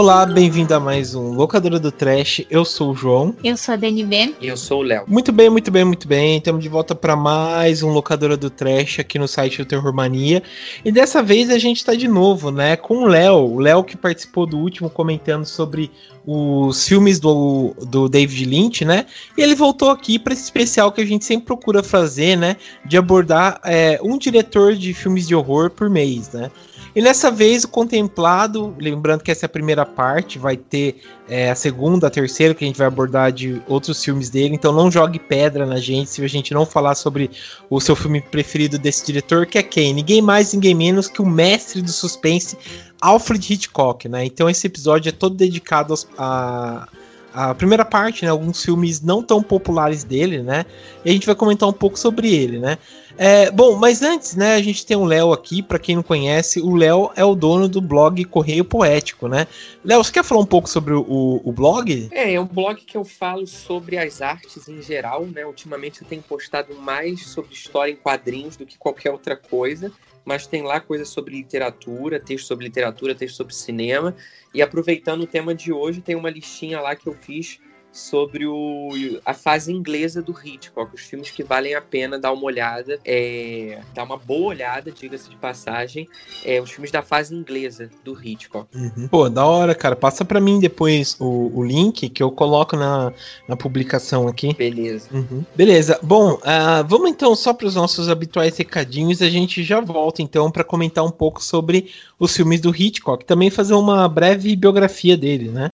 Olá, bem-vindo a mais um Locadora do Trash. Eu sou o João. Eu sou a DNB. E eu sou o Léo. Muito bem, muito bem, muito bem. Estamos de volta para mais um Locadora do Trash aqui no site do Terror Mania. E dessa vez a gente está de novo, né, com o Léo. O Léo que participou do último comentando sobre os filmes do, do David Lynch, né? E ele voltou aqui para esse especial que a gente sempre procura fazer, né? De abordar é, um diretor de filmes de horror por mês, né? E nessa vez o contemplado, lembrando que essa é a primeira parte, vai ter é, a segunda, a terceira, que a gente vai abordar de outros filmes dele. Então não jogue pedra na gente se a gente não falar sobre o seu filme preferido desse diretor, que é quem? Ninguém mais, ninguém menos que o mestre do suspense, Alfred Hitchcock, né? Então esse episódio é todo dedicado aos, a, a primeira parte, né, alguns filmes não tão populares dele, né? E a gente vai comentar um pouco sobre ele, né? É, bom, mas antes, né, a gente tem o Léo aqui, para quem não conhece, o Léo é o dono do blog Correio Poético, né? Léo, você quer falar um pouco sobre o, o blog? É, é um blog que eu falo sobre as artes em geral, né? Ultimamente eu tenho postado mais sobre história em quadrinhos do que qualquer outra coisa mas tem lá coisas sobre literatura, texto sobre literatura, texto sobre cinema. E aproveitando o tema de hoje, tem uma listinha lá que eu fiz sobre o, a fase inglesa do Hitchcock, os filmes que valem a pena dar uma olhada, é, dar uma boa olhada, diga-se de passagem, é, os filmes da fase inglesa do Hitchcock. Uhum. Pô, da hora, cara. Passa para mim depois o, o link que eu coloco na, na publicação aqui. Beleza. Uhum. Beleza. Bom, uh, vamos então só para os nossos habituais recadinhos. A gente já volta então para comentar um pouco sobre os filmes do Hitchcock, também fazer uma breve biografia dele, né?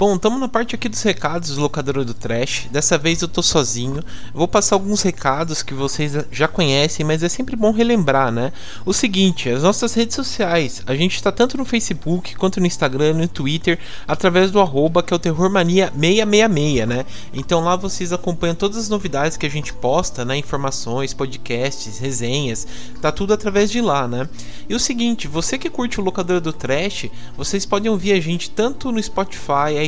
Bom, estamos na parte aqui dos recados do locador do Trash. Dessa vez eu tô sozinho. Vou passar alguns recados que vocês já conhecem, mas é sempre bom relembrar, né? O seguinte, as nossas redes sociais. A gente está tanto no Facebook quanto no Instagram, no Twitter, através do arroba que é o Terrormania666, né? Então lá vocês acompanham todas as novidades que a gente posta, né? Informações, podcasts, resenhas. Tá tudo através de lá, né? E o seguinte, você que curte o locador do Trash, vocês podem ouvir a gente tanto no Spotify,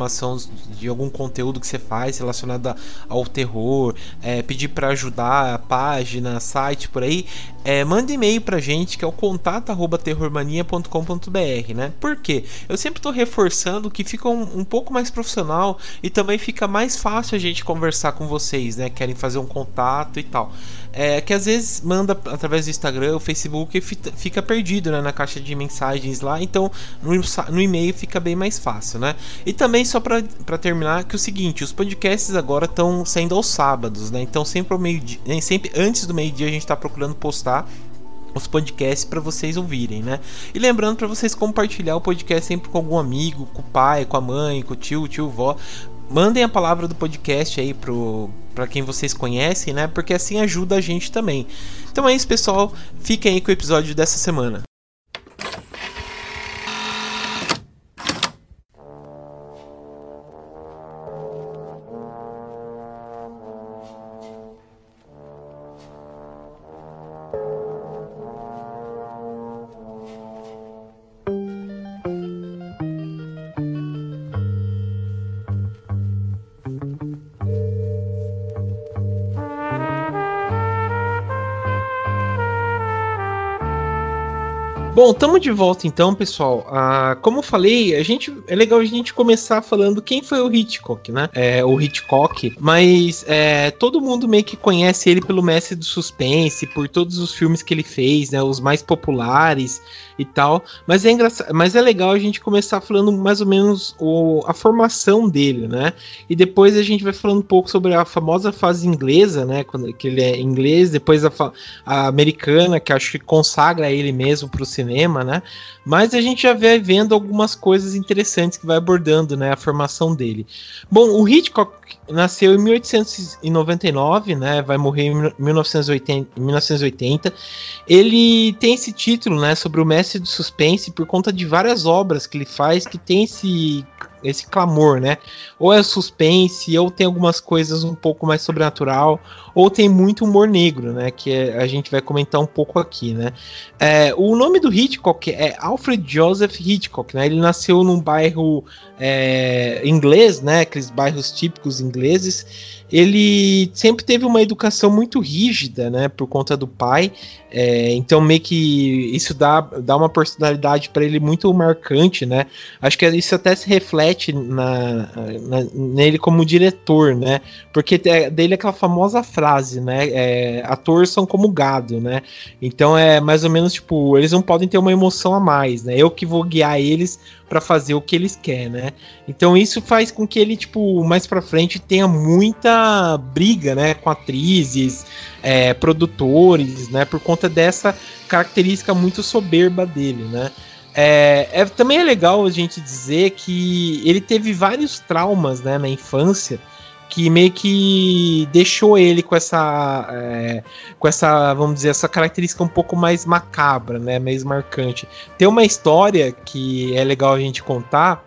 de algum conteúdo que você faz relacionado ao terror, é, pedir para ajudar a página, site por aí, é, manda e-mail pra gente que é o contato@terrormania.com.br, né? Por quê? Eu sempre estou reforçando que fica um, um pouco mais profissional e também fica mais fácil a gente conversar com vocês, né? Querem fazer um contato e tal. É que às vezes manda através do Instagram, o Facebook e fica perdido né, na caixa de mensagens lá, então no, no e-mail fica bem mais fácil, né? E também só para terminar que é o seguinte, os podcasts agora estão saindo aos sábados, né? Então sempre ao meio-dia, sempre antes do meio-dia a gente está procurando postar os podcasts para vocês ouvirem, né? E lembrando para vocês compartilhar o podcast sempre com algum amigo, com o pai, com a mãe, com o tio, tio, vó, mandem a palavra do podcast aí pro para quem vocês conhecem, né? Porque assim ajuda a gente também. Então é isso, pessoal. Fiquem aí com o episódio dessa semana. Bom, estamos de volta então, pessoal. Ah, como eu falei, a gente é legal a gente começar falando quem foi o Hitchcock, né? É, o Hitchcock, mas é, todo mundo meio que conhece ele pelo mestre do suspense, por todos os filmes que ele fez, né? Os mais populares e tal. Mas é engraçado, mas é legal a gente começar falando mais ou menos o, a formação dele, né? E depois a gente vai falando um pouco sobre a famosa fase inglesa, né? Quando que ele é inglês, depois a, a americana, que acho que consagra ele mesmo para o cinema, né? Mas a gente já vai vendo algumas coisas interessantes que vai abordando, né, a formação dele. Bom, o Hitchcock nasceu em 1899, né, vai morrer em 1980, 1980. Ele tem esse título, né, sobre o mestre do suspense por conta de várias obras que ele faz que tem esse esse clamor, né? Ou é suspense, ou tem algumas coisas um pouco mais sobrenatural, ou tem muito humor negro, né? Que é, a gente vai comentar um pouco aqui, né? É, o nome do Hitchcock é Alfred Joseph Hitchcock, né? Ele nasceu num bairro é, inglês, né? Aqueles bairros típicos ingleses ele sempre teve uma educação muito rígida, né, por conta do pai. É, então meio que isso dá, dá uma personalidade para ele muito marcante, né? Acho que isso até se reflete na, na, nele como diretor, né? Porque dele é aquela famosa frase, né? É, atores são como gado, né? Então é mais ou menos tipo, eles não podem ter uma emoção a mais, né? Eu que vou guiar eles para fazer o que eles querem, né? Então isso faz com que ele, tipo, mais para frente tenha muita briga, né, com atrizes, é, produtores, né, por conta dessa característica muito soberba dele, né? É, é, também é legal a gente dizer que ele teve vários traumas né, na infância que meio que deixou ele com essa é, com essa vamos dizer essa característica um pouco mais macabra né mais marcante tem uma história que é legal a gente contar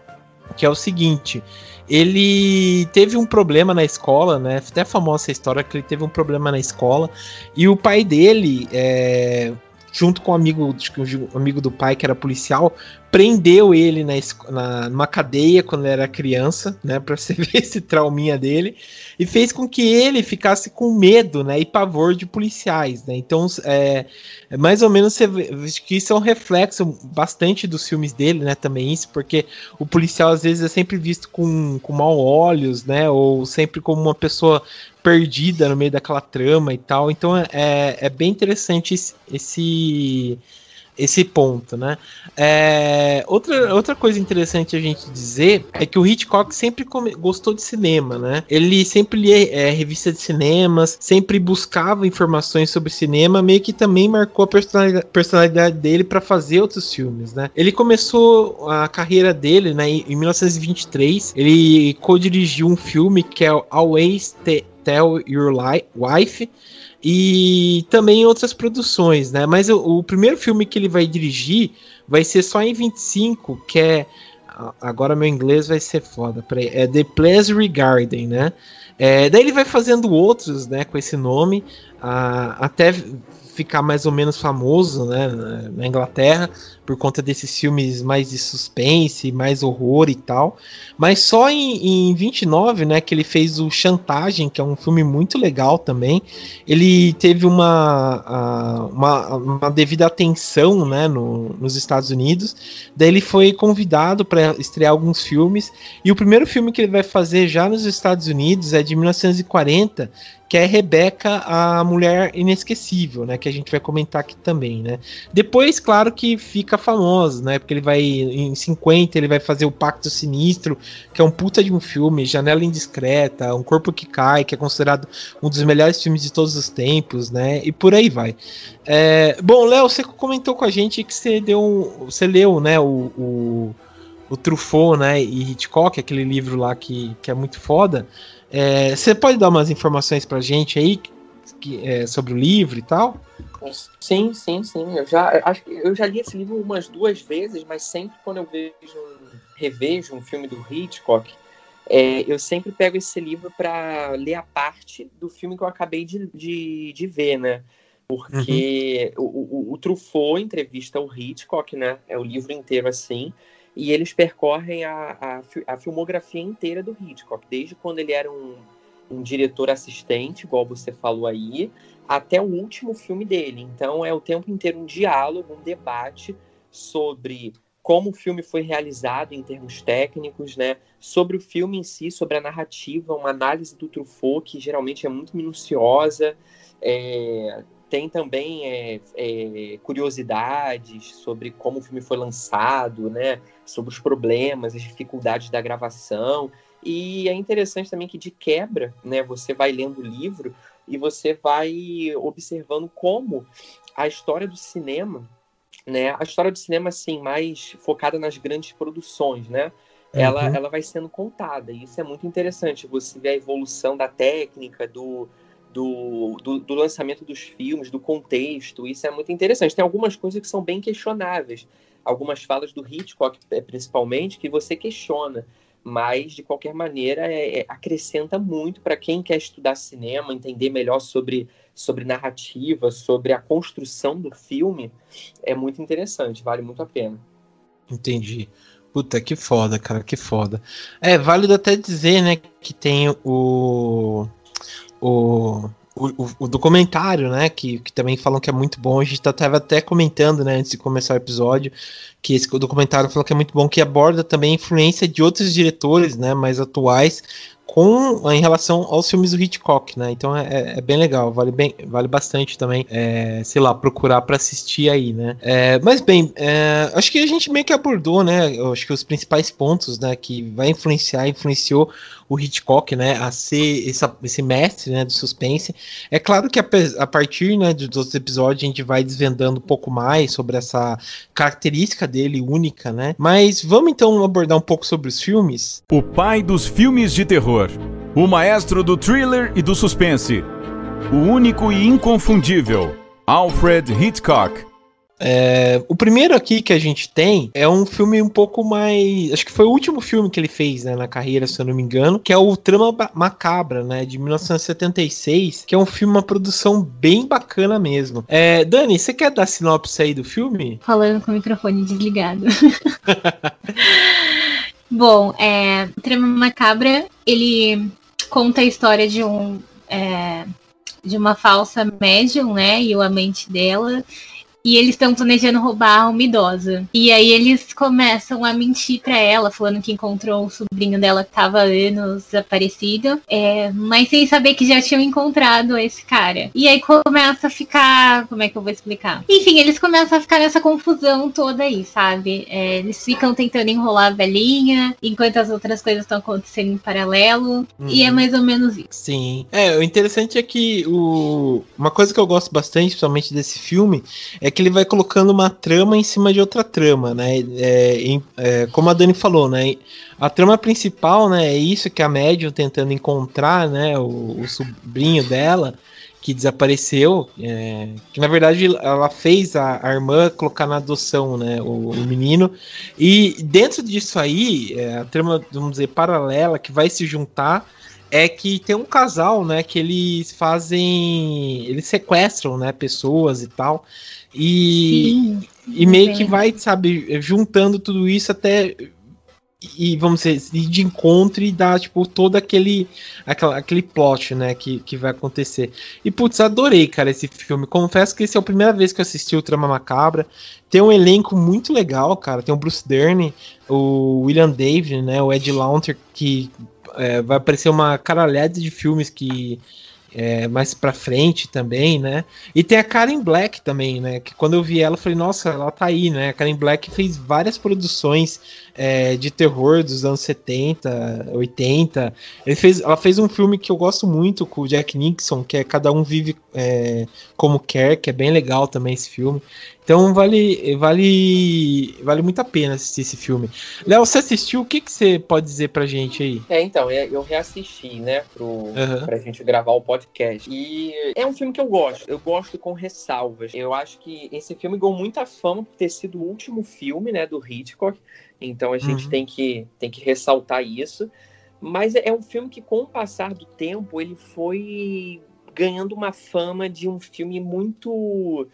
que é o seguinte ele teve um problema na escola, né? Até famosa essa história que ele teve um problema na escola e o pai dele é, junto com um amigo, um amigo do pai que era policial, prendeu ele na, na, numa cadeia quando era criança, né, para você ver esse trauminha dele, e fez com que ele ficasse com medo, né, e pavor de policiais, né. Então, é, é mais ou menos você vê que isso é um reflexo bastante dos filmes dele, né, também isso, porque o policial às vezes é sempre visto com, com mau olhos, né, ou sempre como uma pessoa perdida no meio daquela trama e tal. Então é, é bem interessante esse, esse ponto, né? É, outra, outra coisa interessante a gente dizer é que o Hitchcock sempre gostou de cinema, né? Ele sempre lia é, revista de cinemas, sempre buscava informações sobre cinema, meio que também marcou a personalidade, dele para fazer outros filmes, né? Ele começou a carreira dele, né, em 1923. Ele co-dirigiu um filme que é Always Tell Your Wife e também outras produções, né? Mas o, o, primeiro filme que ele vai dirigir vai ser só em 25, que é agora meu inglês vai ser foda, peraí, é The Pleasure Garden, né? É, daí ele vai fazendo outros, né, com esse nome, até ficar mais ou menos famoso, né, na Inglaterra por conta desses filmes mais de suspense, mais horror e tal. Mas só em, em 29, né, que ele fez o Chantagem, que é um filme muito legal também. Ele teve uma, uma, uma devida atenção, né, no, nos Estados Unidos. Daí ele foi convidado para estrear alguns filmes. E o primeiro filme que ele vai fazer já nos Estados Unidos é de 1940, que é Rebeca, a mulher inesquecível, né, que a gente vai comentar aqui também, né. Depois, claro que fica fica famoso, né? Porque ele vai, em 50, ele vai fazer o Pacto Sinistro, que é um puta de um filme, Janela Indiscreta, Um Corpo que Cai, que é considerado um dos melhores filmes de todos os tempos, né? E por aí vai. É, bom, Léo, você comentou com a gente que você deu. Você leu, né, o, o, o Truffaut, né? E Hitchcock, aquele livro lá que, que é muito foda. É, você pode dar umas informações pra gente aí que, é, sobre o livro e tal? Sim, sim, sim. Eu já acho que eu já li esse livro umas duas vezes, mas sempre quando eu vejo revejo um filme do Hitchcock, é, eu sempre pego esse livro para ler a parte do filme que eu acabei de, de, de ver, né? Porque uhum. o, o, o Truffaut entrevista o Hitchcock, né? É o livro inteiro assim. E eles percorrem a, a, a filmografia inteira do Hitchcock, desde quando ele era um, um diretor assistente, igual você falou aí, até o último filme dele. Então é o tempo inteiro um diálogo, um debate sobre como o filme foi realizado em termos técnicos, né? Sobre o filme em si, sobre a narrativa, uma análise do Truffaut que geralmente é muito minuciosa. É, tem também é, é, curiosidades sobre como o filme foi lançado, né? Sobre os problemas, as dificuldades da gravação. E é interessante também que de quebra, né? Você vai lendo o livro e você vai observando como a história do cinema né? A história do cinema, assim, mais focada nas grandes produções, né? Ela, uhum. ela vai sendo contada, e isso é muito interessante. Você vê a evolução da técnica, do, do, do, do, lançamento dos filmes, do contexto, isso é muito interessante. Tem algumas coisas que são bem questionáveis, algumas falas do Hitchcock, é, principalmente, que você questiona mas de qualquer maneira é, é, acrescenta muito para quem quer estudar cinema, entender melhor sobre, sobre narrativa, sobre a construção do filme, é muito interessante, vale muito a pena. Entendi. Puta, que foda, cara, que foda. É válido até dizer, né, que tem o. O o, o, documentário, né, que, que também falam que é muito bom, a gente estava até comentando, né, antes de começar o episódio, que esse documentário falou que é muito bom, que aborda também a influência de outros diretores, né, mais atuais, com em relação aos filmes do Hitchcock, né? Então é, é, é bem legal, vale, bem, vale bastante também, é, sei lá, procurar para assistir aí, né? É, mas bem, é, acho que a gente meio que abordou, né? Eu acho que os principais pontos, né, que vai influenciar, influenciou o Hitchcock, né, a ser essa, esse mestre, né, do suspense. É claro que a, a partir, né, dos outros episódios a gente vai desvendando um pouco mais sobre essa característica dele única, né? Mas vamos então abordar um pouco sobre os filmes. O pai dos filmes de terror, o maestro do thriller e do suspense, o único e inconfundível, Alfred Hitchcock. É, o primeiro aqui que a gente tem é um filme um pouco mais. Acho que foi o último filme que ele fez né, na carreira, se eu não me engano, que é o Trama Macabra, né? De 1976, que é um filme, uma produção bem bacana mesmo. É, Dani, você quer dar sinopse aí do filme? Falando com o microfone desligado. Bom, é, o Trama Macabra, ele conta a história de um. É, de uma falsa médium, né? E o amante dela e eles estão planejando roubar uma idosa. E aí eles começam a mentir para ela, falando que encontrou o sobrinho dela que tava há anos desaparecido, é, mas sem saber que já tinham encontrado esse cara. E aí começa a ficar. Como é que eu vou explicar? Enfim, eles começam a ficar nessa confusão toda aí, sabe? É, eles ficam tentando enrolar a velhinha, enquanto as outras coisas estão acontecendo em paralelo. Uhum. E é uhum. mais ou menos isso. Sim. É, o interessante é que o... uma coisa que eu gosto bastante, principalmente desse filme, é que ele vai colocando uma trama em cima de outra trama, né? É, é, como a Dani falou, né? A trama principal, né? É isso que a médium tentando encontrar, né? O, o sobrinho dela que desapareceu, é, que na verdade ela fez a, a, irmã colocar na adoção, né, o, o menino, e dentro disso aí, é, a trama, vamos dizer, paralela, que vai se juntar, é que tem um casal, né, que eles fazem, eles sequestram, né, pessoas e tal, e, Sim, e meio bem. que vai, sabe, juntando tudo isso até e vamos dizer, ir de encontro e dar, tipo, todo aquele, aquela, aquele plot, né, que, que vai acontecer. E, putz, adorei, cara, esse filme. Confesso que esse é a primeira vez que eu assisti o Trama Macabra. Tem um elenco muito legal, cara. Tem o Bruce Dern, o William David, né, o Ed Launter, que é, vai aparecer uma caralhada de filmes que é, mais pra frente também, né? E tem a Karen Black também, né? Que quando eu vi ela, eu falei, nossa, ela tá aí, né? A Karen Black fez várias produções é, de terror dos anos 70, 80. Ele fez, ela fez um filme que eu gosto muito com o Jack Nixon, que é Cada Um Vive é, Como Quer, que é bem legal também esse filme. Então vale, vale, vale muito a pena assistir esse filme. Léo, você assistiu? O que, que você pode dizer pra gente aí? É, então, é, eu reassisti, né, pro, uhum. pra gente gravar o podcast. E é um filme que eu gosto. Eu gosto com ressalvas. Eu acho que esse filme ganhou muita fama por ter sido o último filme, né, do Hitchcock. Então a gente uhum. tem, que, tem que ressaltar isso. Mas é um filme que, com o passar do tempo, ele foi ganhando uma fama de um filme muito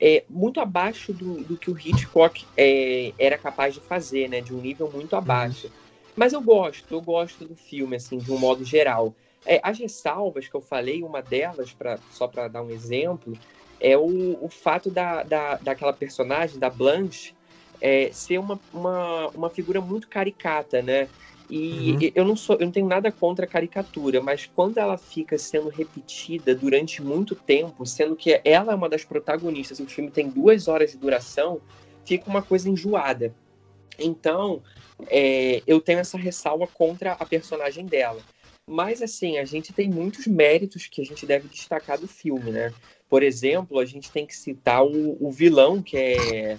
é, muito abaixo do, do que o Hitchcock é, era capaz de fazer, né? De um nível muito uhum. abaixo. Uhum. Mas eu gosto, eu gosto do filme, assim, de um modo geral. É, as ressalvas que eu falei, uma delas, pra, só para dar um exemplo, é o, o fato da, da, daquela personagem, da Blanche, é, ser uma, uma, uma figura muito caricata, né? E uhum. eu não sou, eu não tenho nada contra a caricatura, mas quando ela fica sendo repetida durante muito tempo, sendo que ela é uma das protagonistas, o filme tem duas horas de duração, fica uma coisa enjoada. Então, é, eu tenho essa ressalva contra a personagem dela. Mas, assim, a gente tem muitos méritos que a gente deve destacar do filme, né? Por exemplo, a gente tem que citar o, o vilão, que é,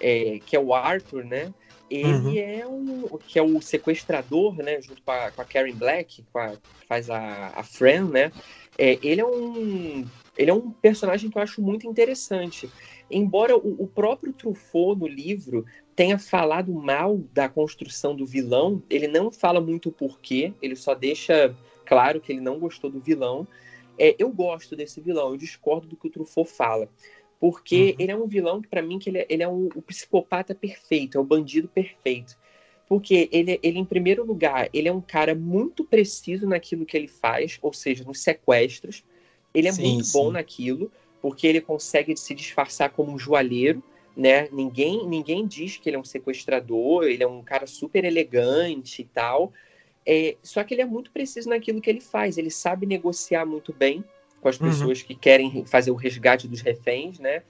é, que é o Arthur, né? Ele uhum. é um que é o sequestrador, né? Junto com a, com a Karen Black, a, que faz a, a Fran, né? É, ele é um ele é um personagem que eu acho muito interessante. Embora o, o próprio Truffaut no livro tenha falado mal da construção do vilão, ele não fala muito o porquê, ele só deixa claro que ele não gostou do vilão. É, eu gosto desse vilão, eu discordo do que o Truffaut fala. Porque uhum. ele é um vilão que, para mim, que ele é, ele é um, o psicopata perfeito, é o bandido perfeito. Porque ele, ele, em primeiro lugar, ele é um cara muito preciso naquilo que ele faz, ou seja, nos sequestros. Ele é sim, muito sim. bom naquilo, porque ele consegue se disfarçar como um joalheiro, né? Ninguém, ninguém diz que ele é um sequestrador, ele é um cara super elegante e tal. É, só que ele é muito preciso naquilo que ele faz, ele sabe negociar muito bem com as uhum. pessoas uhum. que querem fazer o resgate dos reféns, né?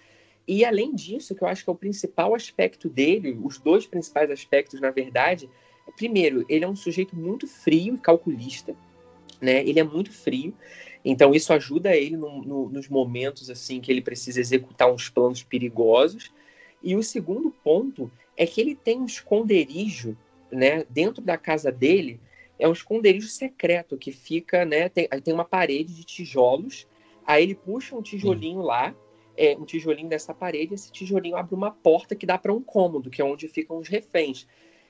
E além disso, que eu acho que é o principal aspecto dele, os dois principais aspectos, na verdade, é, primeiro, ele é um sujeito muito frio e calculista, né? Ele é muito frio, então isso ajuda ele no, no, nos momentos assim que ele precisa executar uns planos perigosos. E o segundo ponto é que ele tem um esconderijo, né, dentro da casa dele, é um esconderijo secreto que fica, né? Tem, tem uma parede de tijolos. Aí ele puxa um tijolinho Sim. lá, é, um tijolinho dessa parede, esse tijolinho abre uma porta que dá para um cômodo, que é onde ficam os reféns.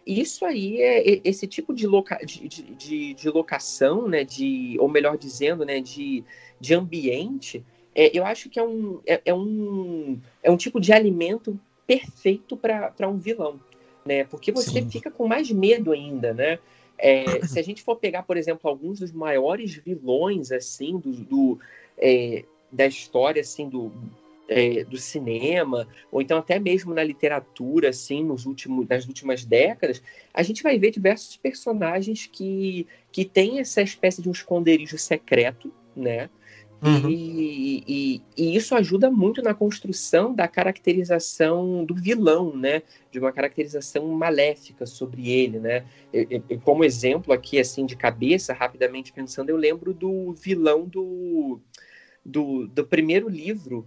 Isso aí é esse tipo de, loca, de, de, de, locação, né? De, ou melhor dizendo, né? De, de ambiente, é, eu acho que é um, é, é, um, é um tipo de alimento perfeito para um vilão, né? Porque você Sim. fica com mais medo ainda, né? É, se a gente for pegar, por exemplo, alguns dos maiores vilões assim do, do é, da história assim do, é, do cinema ou então até mesmo na literatura assim nos últimos nas últimas décadas a gente vai ver diversos personagens que que têm essa espécie de um esconderijo secreto né Uhum. E, e, e, isso ajuda muito na construção da caracterização do vilão, né? De uma caracterização maléfica sobre ele, né? E, como exemplo aqui, assim, de cabeça, rapidamente pensando, eu lembro do vilão do, do, do primeiro livro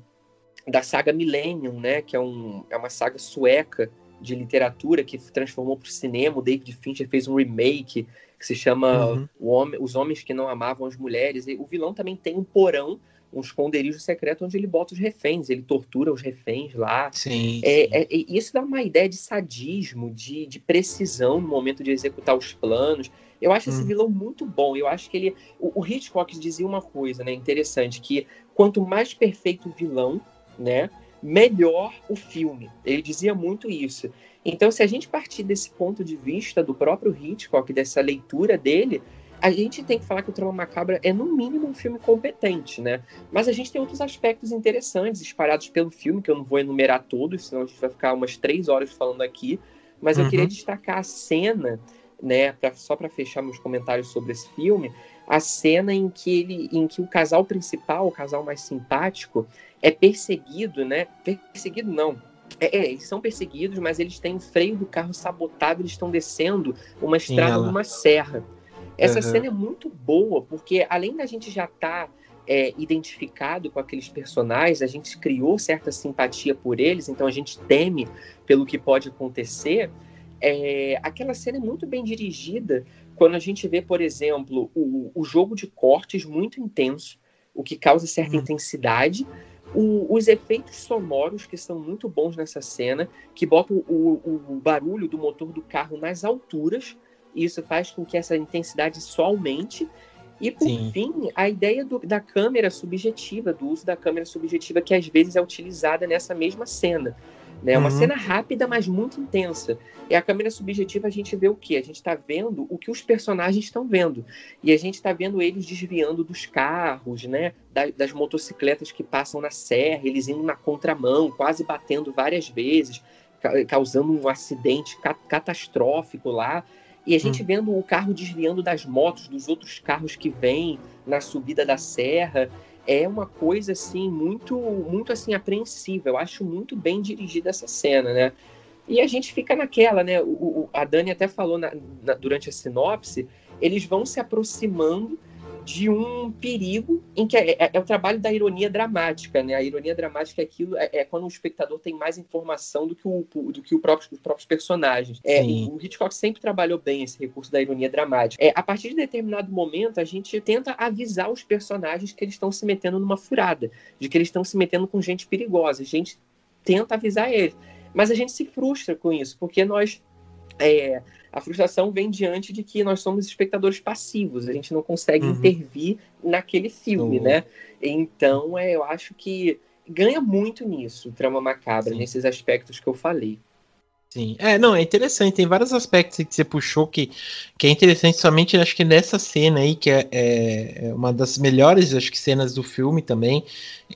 da saga Millennium, né? Que é, um, é uma saga sueca de literatura que transformou para o cinema. O David Fincher fez um remake que se chama uhum. Homem, Os Homens que Não Amavam as Mulheres. E o vilão também tem um porão, um esconderijo secreto onde ele bota os reféns, ele tortura os reféns lá. Sim. É, é, isso dá uma ideia de sadismo, de, de precisão no momento de executar os planos. Eu acho esse hum. vilão muito bom. Eu acho que ele. O, o Hitchcock dizia uma coisa, né? Interessante, que quanto mais perfeito o vilão, né? Melhor o filme. Ele dizia muito isso. Então, se a gente partir desse ponto de vista do próprio Hitchcock, dessa leitura dele, a gente tem que falar que o Trama Macabra é, no mínimo, um filme competente, né? Mas a gente tem outros aspectos interessantes espalhados pelo filme, que eu não vou enumerar todos, senão a gente vai ficar umas três horas falando aqui. Mas uhum. eu queria destacar a cena, né, pra, só para fechar meus comentários sobre esse filme, a cena em que ele, em que o casal principal, o casal mais simpático, é perseguido, né? Perseguido não, é, é, eles são perseguidos, mas eles têm o freio do carro sabotado, eles estão descendo uma estrada numa serra. Essa uhum. cena é muito boa, porque além da gente já estar tá, é, identificado com aqueles personagens, a gente criou certa simpatia por eles, então a gente teme pelo que pode acontecer. É, aquela cena é muito bem dirigida quando a gente vê, por exemplo, o, o jogo de cortes muito intenso, o que causa certa uhum. intensidade, o, os efeitos sonoros que são muito bons nessa cena, que botam o, o, barulho do motor do carro nas alturas, e isso faz com que essa intensidade só aumente. E por Sim. fim, a ideia do, da câmera subjetiva, do uso da câmera subjetiva, que às vezes é utilizada nessa mesma cena. Né? É uma uhum. cena rápida, mas muito intensa. E a câmera subjetiva a gente vê o quê? A gente está vendo o que os personagens estão vendo. E a gente está vendo eles desviando dos carros, né? Das, das motocicletas que passam na serra, eles indo na contramão, quase batendo várias vezes. causando um acidente catastrófico lá. E a gente hum. vendo o carro desviando das motos, dos outros carros que vêm na subida da serra, é uma coisa assim muito, muito assim apreensiva. Eu acho muito bem dirigida essa cena, né? E a gente fica naquela, né? O, o a Dani até falou na, na, durante a sinopse, eles vão se aproximando de um perigo em que é, é, é, o trabalho da ironia dramática, né? A ironia dramática é aquilo é, é, quando o espectador tem mais informação do que o do que o próprio, os próprios personagens. É, o Hitchcock sempre trabalhou bem esse recurso da ironia dramática. É, a partir de determinado momento a gente tenta avisar os personagens que eles estão se metendo numa furada, de que eles estão se metendo com gente perigosa. A gente tenta avisar eles, mas a gente se frustra com isso porque nós é, a frustração vem diante de que nós somos espectadores passivos, a gente não consegue uhum. intervir naquele filme, uhum. né? Então, é, eu acho que ganha muito nisso, Trama Macabra, Sim. nesses aspectos que eu falei. Sim, é, não, é interessante, tem vários aspectos que você puxou que, que é interessante somente, acho que nessa cena aí, que é, é, é uma das melhores, acho que, cenas do filme também,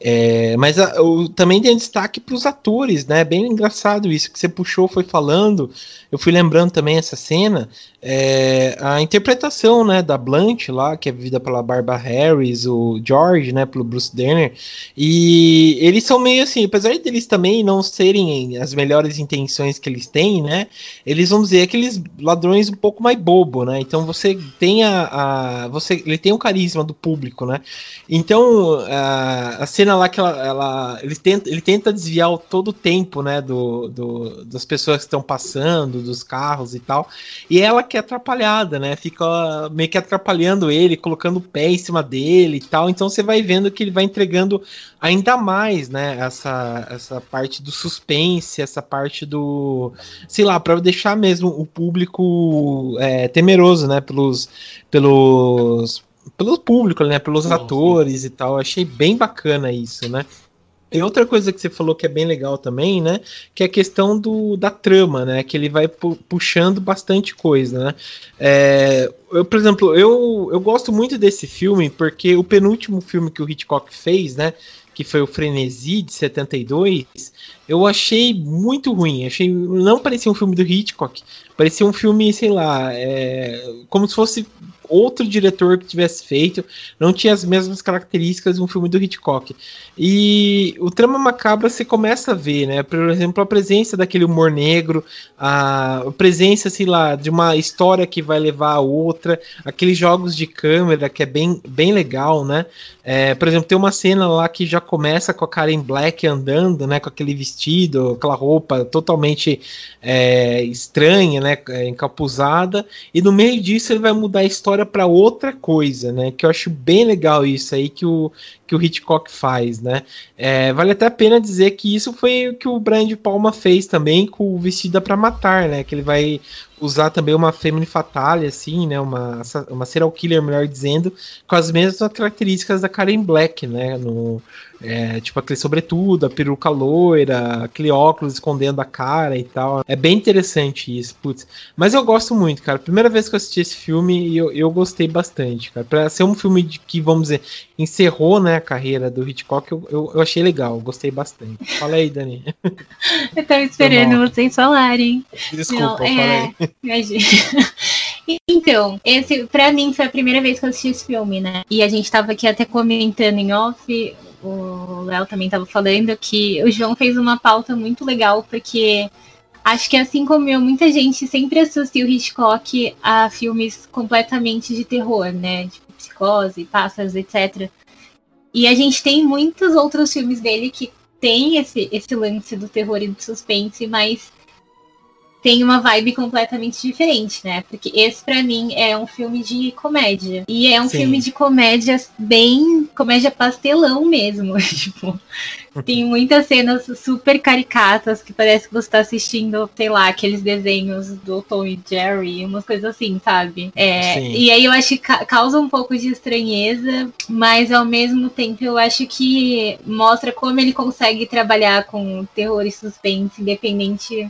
é, mas a, o, também tem destaque para os atores, né? Bem engraçado isso que você puxou, foi falando. Eu fui lembrando também essa cena, é, a interpretação, né, da Blanche lá, que é vivida pela Barbara Harris, o George, né, pelo Bruce Danner. E eles são meio assim, apesar deles também não serem as melhores intenções que eles têm, né? Eles vão dizer aqueles ladrões um pouco mais bobo, né? Então você tem a, a você, ele tem o carisma do público, né? Então a, a cena lá que ela, ela, ele, tenta, ele tenta desviar todo o tempo, né, do, do, das pessoas que estão passando, dos carros e tal, e ela que é atrapalhada, né, fica meio que atrapalhando ele, colocando o pé em cima dele e tal, então você vai vendo que ele vai entregando ainda mais, né, essa, essa parte do suspense, essa parte do, sei lá, para deixar mesmo o público é, temeroso, né, pelos, pelos pelo público, né? Pelos Nossa. atores e tal. achei bem bacana isso, né? E outra coisa que você falou que é bem legal também, né? Que é a questão do, da trama, né? Que ele vai pu puxando bastante coisa, né? É, eu, por exemplo, eu, eu gosto muito desse filme porque o penúltimo filme que o Hitchcock fez, né? Que foi o Frenesi de 72, eu achei muito ruim. Achei não parecia um filme do Hitchcock, parecia um filme, sei lá, é, como se fosse outro diretor que tivesse feito, não tinha as mesmas características de um filme do Hitchcock. E o trama macabra você começa a ver, né? Por exemplo, a presença daquele humor negro, a presença, sei lá, de uma história que vai levar a outra, aqueles jogos de câmera que é bem, bem legal, né? É, por exemplo, tem uma cena lá que já começa com a Karen Black andando, né? Com aquele vestido, aquela roupa totalmente é, estranha, né? Encapuzada, e no meio disso ele vai mudar a história para outra coisa, né? Que eu acho bem legal isso aí que o, que o Hitchcock faz, né? É, vale até a pena dizer que isso foi o que o Brian de Palma fez também com o Vestida para Matar, né? Que ele vai usar também uma Femini Fatale, assim, né? Uma, uma serial killer, melhor dizendo, com as mesmas características da Karen Black, né? No, é, tipo aquele sobretudo, a peruca loira, aquele óculos escondendo a cara e tal. É bem interessante isso, putz. Mas eu gosto muito, cara. Primeira vez que eu assisti esse filme, eu, eu gostei bastante, cara. Pra ser um filme de, que, vamos dizer, encerrou, né, a carreira do Hitchcock, eu, eu, eu achei legal, gostei bastante. Fala aí, Dani. eu tava esperando vocês falarem. Desculpa, Não, é... Imagina. Então, esse para mim foi a primeira vez que eu assisti esse filme, né? E a gente tava aqui até comentando em off o Léo também estava falando que o João fez uma pauta muito legal, porque acho que assim como eu, muita gente sempre associa o Hitchcock a filmes completamente de terror, né? Tipo Psicose, Pássaros, etc. E a gente tem muitos outros filmes dele que tem esse, esse lance do terror e do suspense, mas tem uma vibe completamente diferente, né? Porque esse para mim é um filme de comédia. E é um Sim. filme de comédia bem comédia pastelão mesmo, tipo, tem muitas cenas super caricatas que parece que você tá assistindo, sei lá, aqueles desenhos do Tom e Jerry, umas coisas assim, sabe? É, e aí eu acho que causa um pouco de estranheza, mas ao mesmo tempo eu acho que mostra como ele consegue trabalhar com terror e suspense, independente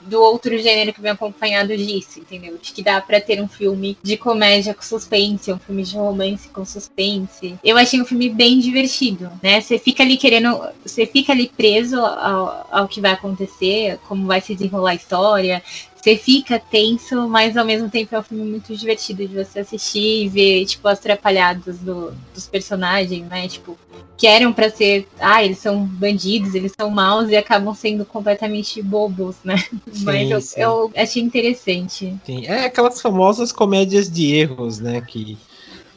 do outro gênero que vem acompanhado disso, entendeu? De que dá para ter um filme de comédia com suspense, um filme de romance com suspense. Eu achei um filme bem divertido, né? Você fica ali querendo, você fica ali preso ao, ao que vai acontecer, como vai se desenrolar a história, você fica tenso, mas ao mesmo tempo é um filme muito divertido de você assistir e ver, tipo, as atrapalhadas do, dos personagens, né? Tipo, que eram para ser, ah, eles são bandidos, eles são maus e acabam sendo completamente bobos, né? Sim, mas eu, sim. eu achei interessante. Sim, é aquelas famosas comédias de erros, né? Que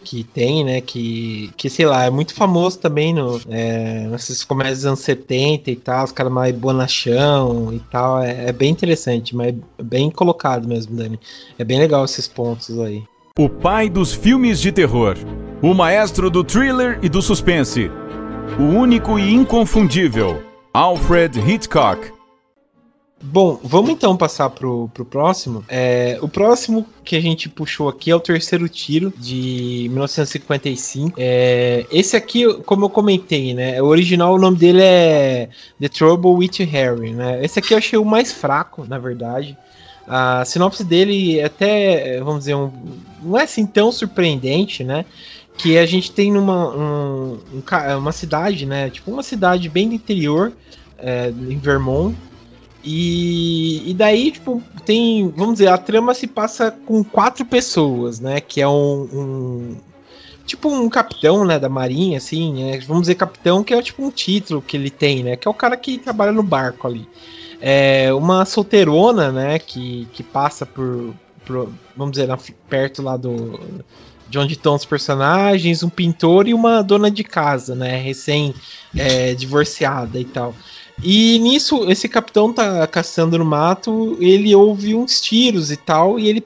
que tem, né? Que, que sei lá, é muito famoso também no, é, nessas comédias dos anos 70 e tal, os caras mais bonachão e tal. É, é, bem interessante, mas é bem colocado mesmo, Dani. É bem legal esses pontos aí. O pai dos filmes de terror. O maestro do thriller e do suspense. O único e inconfundível. Alfred Hitchcock. Bom, vamos então passar pro, pro próximo. É, o próximo que a gente puxou aqui é o Terceiro Tiro, de 1955. É, esse aqui, como eu comentei, né? O original, o nome dele é The Trouble with Harry, né? Esse aqui eu achei o mais fraco, na verdade. A sinopse dele é até, vamos dizer, um, não é assim tão surpreendente, né? Que a gente tem numa um, um, uma cidade, né? Tipo, uma cidade bem do interior, é, em Vermont, e, e daí, tipo, tem. Vamos dizer, a trama se passa com quatro pessoas, né? Que é um. um tipo um capitão, né, da marinha, assim, né, vamos dizer capitão, que é tipo um título que ele tem, né, que é o cara que trabalha no barco ali. É uma solteirona, né, que, que passa por, por vamos dizer, na, perto lá do de onde estão os personagens, um pintor e uma dona de casa, né, recém é, divorciada e tal. E nisso, esse capitão tá caçando no mato, ele ouve uns tiros e tal, e ele,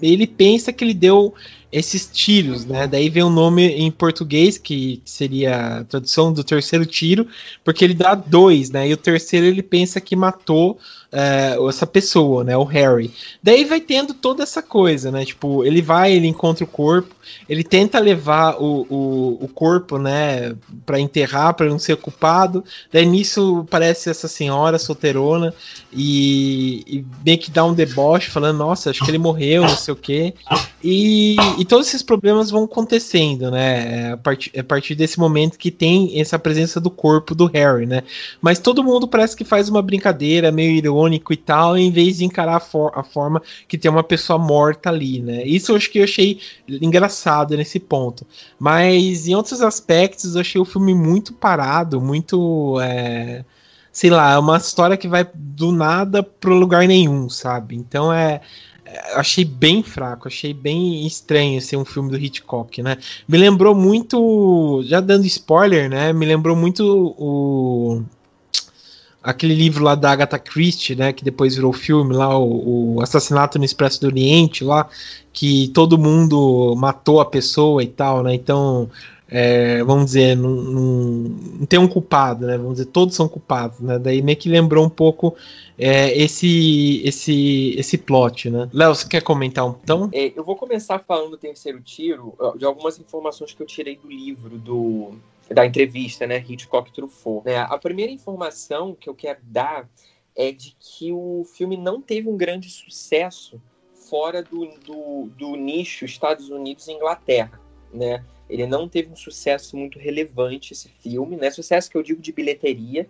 ele pensa que ele deu esses tiros, né? Daí vem o um nome em português, que seria a tradução do terceiro tiro, porque ele dá dois, né? E o terceiro ele pensa que matou é, essa pessoa, né? O Harry. Daí vai tendo toda essa coisa, né? Tipo, ele vai, ele encontra o corpo, ele tenta levar o, o, o corpo, né? Pra enterrar, para não ser culpado. Daí nisso parece essa senhora solteirona e, e meio que dá um deboche, falando: Nossa, acho que ele morreu, não sei o quê. E, e todos esses problemas vão acontecendo, né? A partir, a partir desse momento que tem essa presença do corpo do Harry, né? Mas todo mundo parece que faz uma brincadeira meio irônica irônico e tal, em vez de encarar a, for a forma que tem uma pessoa morta ali, né? Isso eu acho que eu achei engraçado nesse ponto. Mas em outros aspectos, eu achei o filme muito parado, muito. É, sei lá, é uma história que vai do nada pro lugar nenhum, sabe? Então é, é. Achei bem fraco, achei bem estranho ser um filme do Hitchcock, né? Me lembrou muito. Já dando spoiler, né? Me lembrou muito o aquele livro lá da Agatha Christie, né, que depois virou filme lá, o, o, Assassinato no Expresso do Oriente lá, que todo mundo matou a pessoa e tal, né, então, é, vamos dizer, não, não, não, tem um culpado, né, vamos dizer, todos são culpados, né, daí meio que lembrou um pouco é, esse, esse, esse plot, né. Léo, você quer comentar um então? É, eu vou começar falando do terceiro tiro, de algumas informações que eu tirei do livro do da entrevista, né, Hitchcock Truffaut. Né? A primeira informação que eu quero dar é de que o filme não teve um grande sucesso fora do, do, do nicho Estados Unidos e Inglaterra, né? Ele não teve um sucesso muito relevante esse filme, né? Sucesso que eu digo de bilheteria.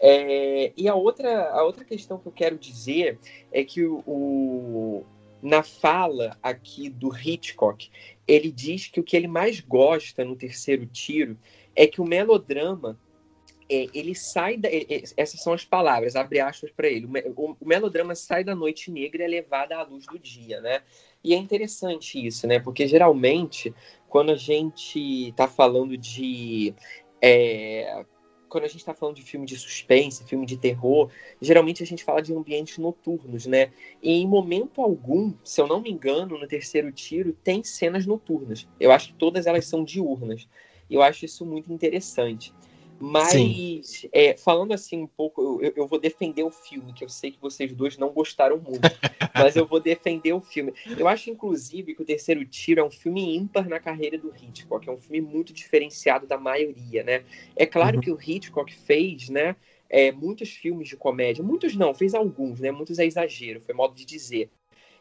É, e a outra, a outra questão que eu quero dizer é que o, o, na fala aqui do Hitchcock, ele diz que o que ele mais gosta no terceiro tiro é que o melodrama é, ele sai da, é, essas são as palavras abre aspas para ele o, o, melodrama sai da noite negra e é levado à luz do dia né e é interessante isso né porque geralmente quando a gente está falando de é, quando a gente está falando de filme de suspense, filme de terror, geralmente a gente fala de ambientes noturnos, né? E em momento algum, se eu não me engano, no terceiro tiro, tem cenas noturnas. Eu acho que todas elas são diurnas. Eu acho isso muito interessante. Mas, é, falando assim um pouco, eu, eu, vou defender o filme, que eu sei que vocês dois não gostaram muito, mas eu vou defender o filme. Eu acho, inclusive, que o Terceiro Tiro é um filme ímpar na carreira do Hitchcock, é um filme muito diferenciado da maioria, né? É claro uhum. que o Hitchcock fez, né, é, muitos filmes de comédia, muitos não, fez alguns, né? Muitos é exagero, foi modo de dizer.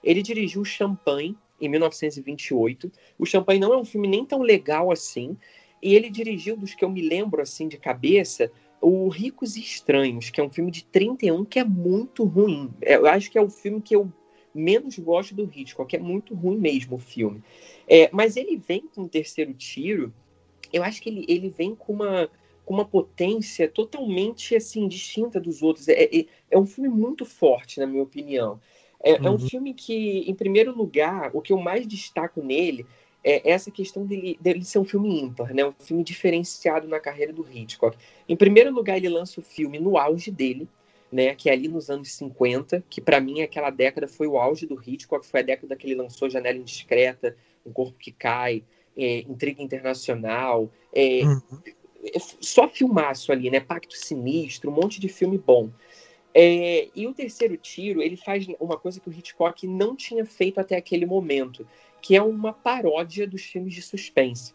Ele dirigiu Champagne em 1928. O Champagne não é um filme nem tão legal assim. E ele dirigiu, dos que eu me lembro assim de cabeça, o Ricos e Estranhos, que é um filme de 31 que é muito ruim. É, eu acho que é o filme que eu menos gosto do Hitchcock, é muito ruim mesmo o filme. É, mas ele vem com o terceiro tiro, eu acho que ele, ele vem com uma, com uma potência totalmente assim distinta dos outros. É, é, é um filme muito forte, na minha opinião. É, uhum. é, um uhum. filme que, em primeiro lugar, o que eu mais destaco nele é essa questão dele, dele ser um filme ímpar, né? um filme diferenciado na carreira do Hitchcock. Em primeiro lugar, ele lança o filme no auge dele, né, que é ali nos anos 50, que para mim aquela década foi o auge do Hitchcock, foi a década que ele lançou Janela Indiscreta, Um Corpo que Cai, é, Intriga Internacional, é, uhum. Só filmaço ali, né, Pacto Sinistro, um monte de filme bom. É, e o terceiro tiro, ele faz uma coisa que o Hitchcock não tinha feito até aquele momento, que é uma paródia dos filmes de suspense.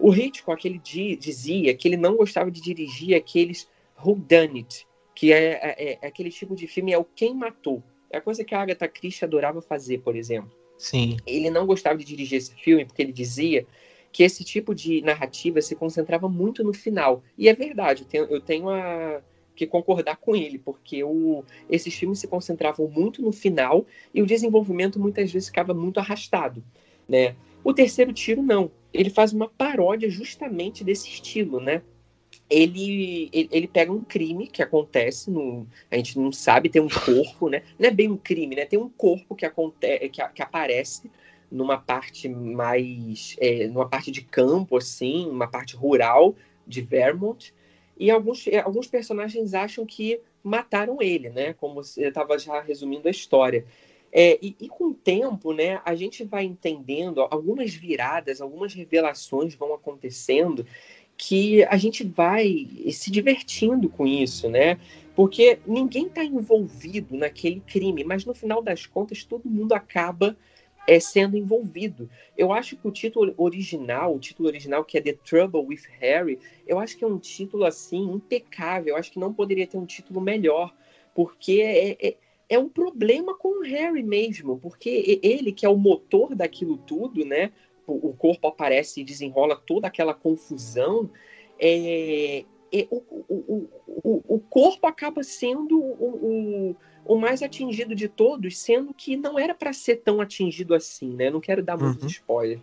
O Hitchcock ele dizia que ele não gostava de dirigir aqueles who done it, que é, é, é, aquele tipo de filme é o quem matou. É a coisa que a Agatha Christie adorava fazer, por exemplo. Sim. Ele não gostava de dirigir esse filme porque ele dizia que esse tipo de narrativa se concentrava muito no final. E é verdade, eu tenho, eu tenho a, que concordar com ele, porque o, esses filmes se concentravam muito no final e o desenvolvimento muitas vezes ficava muito arrastado né? O terceiro tiro não, ele faz uma paródia justamente desse estilo, né? Ele, ele, ele, pega um crime que acontece no. A gente não sabe, tem um corpo, né? Não é bem um crime, né? Tem um corpo que, acontece, que, que aparece numa parte mais. É, numa parte de campo, assim, uma parte rural de Vermont. E alguns, alguns personagens acham que mataram ele, né? Como você estava já resumindo a história. É, e, e, com o tempo, né, a gente vai entendendo algumas viradas, algumas revelações vão acontecendo que a gente vai se divertindo com isso, né? Porque ninguém está envolvido naquele crime, mas no final das contas todo mundo acaba é, sendo envolvido. Eu acho que o título original, o título original que é The Trouble with Harry, eu acho que é um título assim impecável. Eu acho que não poderia ter um título melhor, porque é, é é um problema com o Harry mesmo, porque ele, que é o motor daquilo tudo, né? O corpo aparece e desenrola toda aquela confusão. É, é, o, o, o, o, corpo acaba sendo o, o, mais atingido de todos, sendo que não era para ser tão atingido assim, né? Não quero dar muitos uhum. spoilers.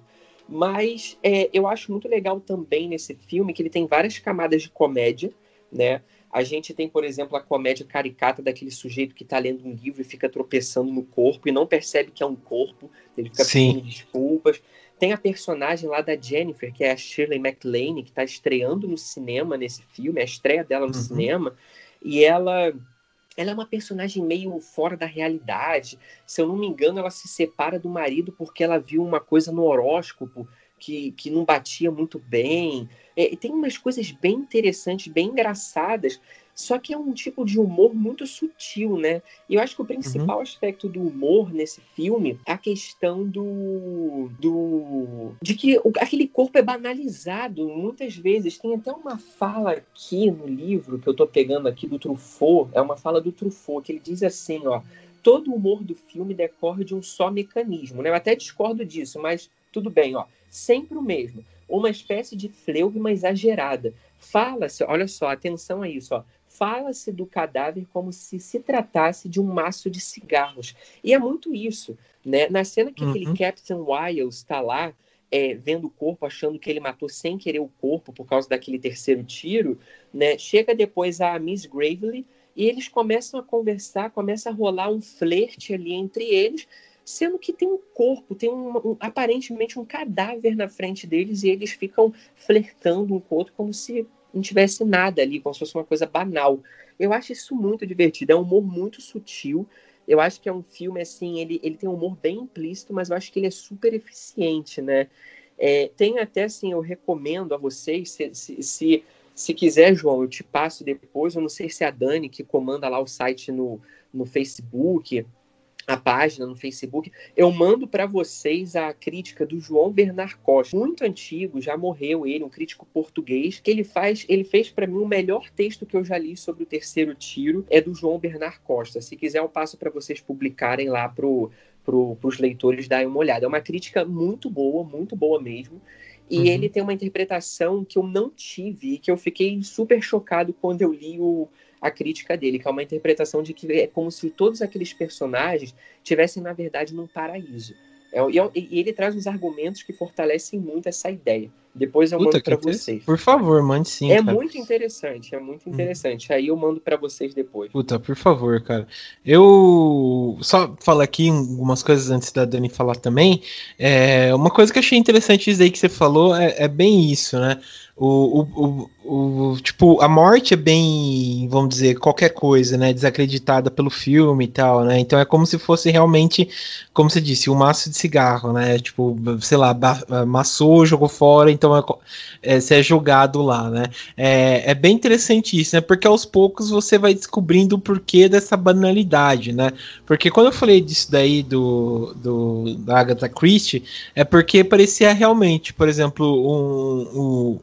Mas é, eu acho muito legal também nesse filme que ele tem várias camadas de comédia, né? A gente tem, por exemplo, a comédia caricata daquele sujeito que está lendo um livro e fica tropeçando no corpo e não percebe que é um corpo, ele fica Sim. pedindo desculpas. Tem a personagem lá da Jennifer, que é a Shirley MacLaine, que está estreando no cinema nesse filme, a estreia dela no uhum. cinema, e ela ela é uma personagem meio fora da realidade. Se eu não me engano, ela se separa do marido porque ela viu uma coisa no horóscopo que, que não batia muito bem. É, tem umas coisas bem interessantes, bem engraçadas, só que é um tipo de humor muito sutil, né? E eu acho que o principal uhum. aspecto do humor nesse filme é a questão do. do de que o, aquele corpo é banalizado muitas vezes. Tem até uma fala aqui no livro que eu tô pegando aqui do Truffaut, é uma fala do Truffaut, que ele diz assim, ó. Todo o humor do filme decorre de um só mecanismo, né? Eu até discordo disso, mas tudo bem, ó sempre o mesmo. Uma espécie de fleugma exagerada. Fala-se, olha só, atenção a isso, ó. Fala-se do cadáver como se se tratasse de um maço de cigarros. E é muito isso, né? Na cena que uhum. aquele Captain Wiles está lá, é, vendo o corpo, achando que ele matou sem querer o corpo por causa daquele terceiro tiro, né? Chega depois a Miss Gravely e eles começam a conversar, começa a rolar um flerte ali entre eles, sendo que tem um corpo, tem um, um, aparentemente um cadáver na frente deles e eles ficam flertando um com o outro como se não tivesse nada ali, como se fosse uma coisa banal. Eu acho isso muito divertido, é um humor muito sutil. Eu acho que é um filme assim, ele, ele tem um humor bem implícito, mas eu acho que ele é super eficiente, né? É, tem até assim, eu recomendo a vocês, se, se, se, se quiser, João, eu te passo depois. Eu não sei se é a Dani que comanda lá o site no, no Facebook a página no Facebook, eu mando para vocês a crítica do João Bernard Costa, muito antigo, já morreu ele, um crítico português, que ele faz, ele fez para mim o melhor texto que eu já li sobre o terceiro tiro, é do João Bernard Costa. Se quiser eu passo para vocês publicarem lá pro para os leitores darem uma olhada. É uma crítica muito boa, muito boa mesmo. E uhum. ele tem uma interpretação que eu não tive e que eu fiquei super chocado quando eu li o, a crítica dele, que é uma interpretação de que é como se todos aqueles personagens tivessem, na verdade, num paraíso. É, e, e ele traz uns argumentos que fortalecem muito essa ideia. Depois eu Puta, mando para vocês. Por favor, mande sim. É cara. muito interessante, é muito hum. interessante. Hum. Aí eu mando para vocês depois. Puta, por favor, cara. Eu só falar aqui algumas coisas antes da Dani falar também. É, uma coisa que eu achei interessante isso aí que você falou é, é bem isso, né? O, o, o, o, tipo, a morte é bem, vamos dizer, qualquer coisa, né? Desacreditada pelo filme e tal, né? Então é como se fosse realmente, como você disse, um maço de cigarro, né? Tipo, sei lá, amassou, jogou fora, então é, é, você é jogado lá, né? É, é bem interessante isso, né? Porque aos poucos você vai descobrindo o porquê dessa banalidade, né? Porque quando eu falei disso daí do, do da Agatha Christie, é porque parecia realmente, por exemplo, um, um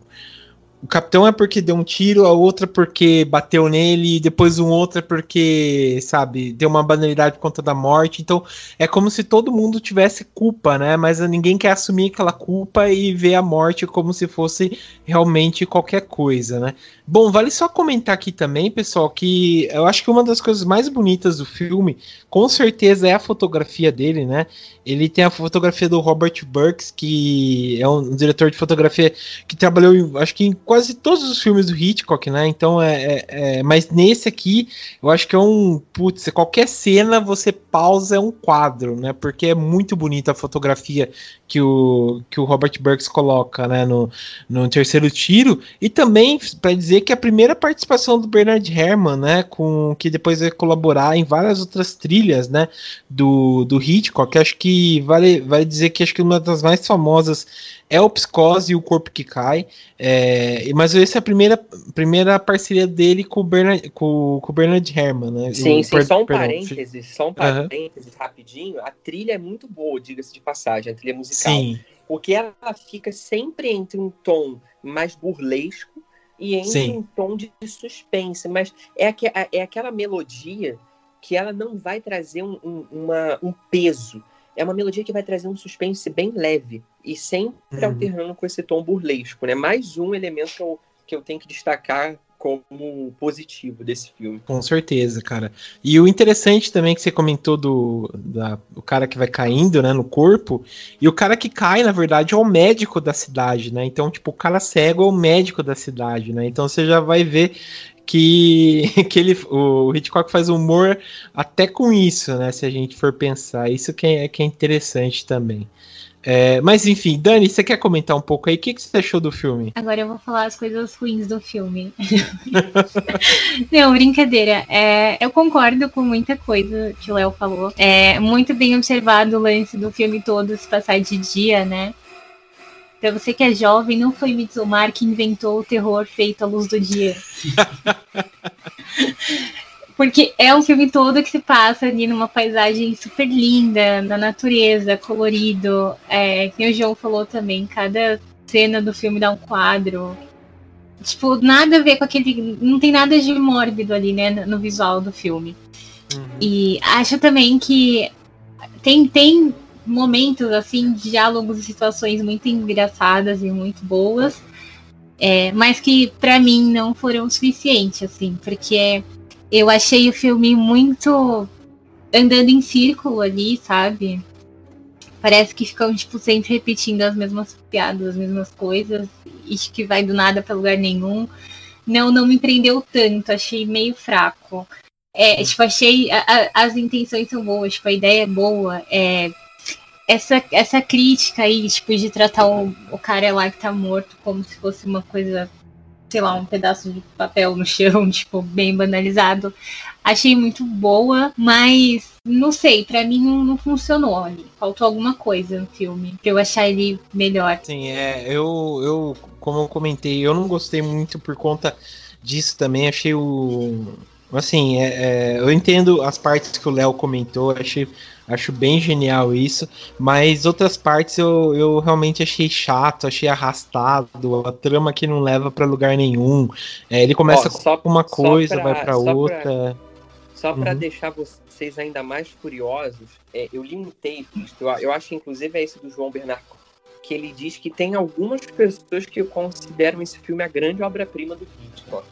o capitão é porque deu um tiro, a outra porque bateu nele, e depois um outro é porque, sabe, deu uma banalidade por conta da morte. Então é como se todo mundo tivesse culpa, né? Mas ninguém quer assumir aquela culpa e ver a morte como se fosse realmente qualquer coisa, né? Bom, vale só comentar aqui também, pessoal, que eu acho que uma das coisas mais bonitas do filme, com certeza, é a fotografia dele, né? Ele tem a fotografia do Robert Burks, que é um diretor de fotografia que trabalhou, acho que em quase todos os filmes do Hitchcock, né? Então é, é, é, Mas nesse aqui, eu acho que é um. Putz, qualquer cena você pausa é um quadro, né? Porque é muito bonita a fotografia que o, que o Robert Burks coloca, né? No, no terceiro tiro. E também, para dizer que a primeira participação do Bernard Herrmann, né? Com, que depois vai colaborar em várias outras trilhas, né? Do, do Hitchcock. Acho que vale, vale dizer que acho que uma das mais famosas é o Psicose e o Corpo que Cai. É, mas essa é a primeira, primeira parceria dele com o Bernard, com, com o Bernard Herrmann, né? Sim, o, sim, per, só um perdão, parênteses, só um parênteses uhum. rapidinho. A trilha é muito boa, diga-se de passagem, a trilha musical. Sim. Porque ela fica sempre entre um tom mais burlesco e entre sim. um tom de suspense. Mas é, aqu é aquela melodia que ela não vai trazer um, um, uma, um peso é uma melodia que vai trazer um suspense bem leve e sempre uhum. alternando com esse tom burlesco, né? Mais um elemento que eu, que eu tenho que destacar como positivo desse filme. Com certeza, cara. E o interessante também que você comentou do da, o cara que vai caindo, né, no corpo, e o cara que cai, na verdade, é o médico da cidade, né? Então, tipo, o cara cego é o médico da cidade, né? Então você já vai ver que, que ele, o Hitchcock faz humor até com isso, né? Se a gente for pensar. Isso que é, que é interessante também. É, mas enfim, Dani, você quer comentar um pouco aí? O que, que você achou do filme? Agora eu vou falar as coisas ruins do filme. Não, brincadeira. É, eu concordo com muita coisa que o Léo falou. É muito bem observado o lance do filme todo se passar de dia, né? Pra você que é jovem, não foi Midsommar que inventou o terror feito à luz do dia. Porque é um filme todo que se passa ali numa paisagem super linda, na natureza, colorido. É, que o João falou também, cada cena do filme dá um quadro. Tipo, nada a ver com aquele. Não tem nada de mórbido ali, né, no visual do filme. Uhum. E acho também que tem, tem momentos, assim, diálogos e situações muito engraçadas e muito boas, é, mas que para mim não foram suficientes, assim, porque eu achei o filme muito andando em círculo ali, sabe? Parece que ficam, tipo, sempre repetindo as mesmas piadas, as mesmas coisas, e que vai do nada para lugar nenhum. Não, não me prendeu tanto, achei meio fraco. É, tipo, achei. A, a, as intenções são boas, tipo, a ideia é boa. É, essa, essa crítica aí, tipo, de tratar o, o cara lá que tá morto como se fosse uma coisa, sei lá, um pedaço de papel no chão, tipo, bem banalizado. Achei muito boa, mas não sei, para mim não, não, funcionou ali. Faltou alguma coisa no filme pra eu achar ele melhor. Sim, é, eu, eu, como eu comentei, eu não gostei muito por conta disso também. Achei o. Assim, é, é, eu entendo as partes que o Léo comentou, achei Acho bem genial isso. Mas outras partes eu, eu realmente achei chato, achei arrastado. A trama que não leva para lugar nenhum. É, ele começa Ó, com uma coisa, pra, vai para outra. Pra, só para uhum. deixar vocês ainda mais curiosos, é, eu li um texto, eu, eu acho inclusive é esse do João Bernardo, que ele diz que tem algumas pessoas que consideram esse filme a grande obra-prima do Hitchcock.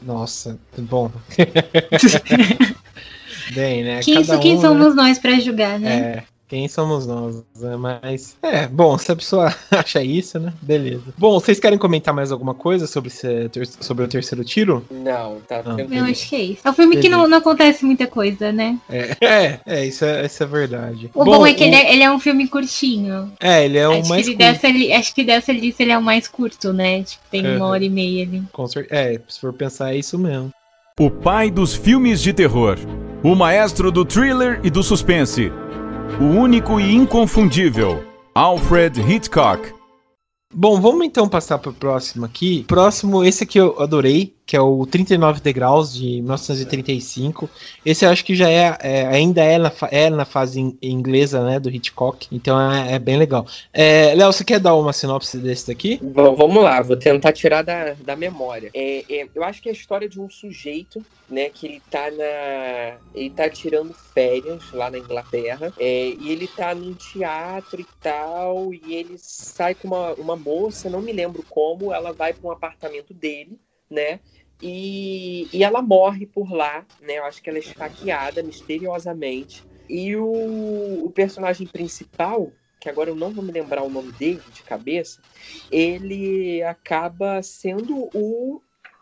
Nossa, bom. Bem, né? Quem, Cada quem um, somos né? nós para julgar, né? É. Quem somos nós? Né? Mas, é, bom, se a pessoa acha isso, né? Beleza. Bom, vocês querem comentar mais alguma coisa sobre, esse, sobre o terceiro tiro? Não, tá ah. Eu acho que é isso. É um filme Beleza. que não, não acontece muita coisa, né? É, é, é, isso, é isso é verdade. O bom, bom é que o... ele, é, ele é um filme curtinho. É, ele é o acho mais que curto. Dessa, ele, acho que dessa lista ele é o mais curto, né? Tipo, tem uma hora e meia ali. Com certeza. É, se for pensar, é isso mesmo. O pai dos filmes de terror. O maestro do thriller e do suspense o único e inconfundível, Alfred Hitchcock. Bom, vamos então passar para o próximo aqui. Próximo, esse aqui eu adorei, que é o 39 degraus de 1935. Esse eu acho que já é, é ainda é na, é na fase inglesa, né, do Hitchcock. Então é, é bem legal. É, Léo, você quer dar uma sinopse desse daqui? Bom, vamos lá, vou tentar tirar da, da memória. É, é, eu acho que é a história de um sujeito, né, que ele tá na, ele tá tirando férias lá na Inglaterra, e ele tá num teatro e tal, e ele sai com uma, uma moça, não me lembro como, ela vai para um apartamento dele, né? E, e ela morre por lá, né? Eu acho que ela é esfaqueada misteriosamente. E o, o personagem principal, que agora eu não vou me lembrar o nome dele de cabeça, ele acaba sendo o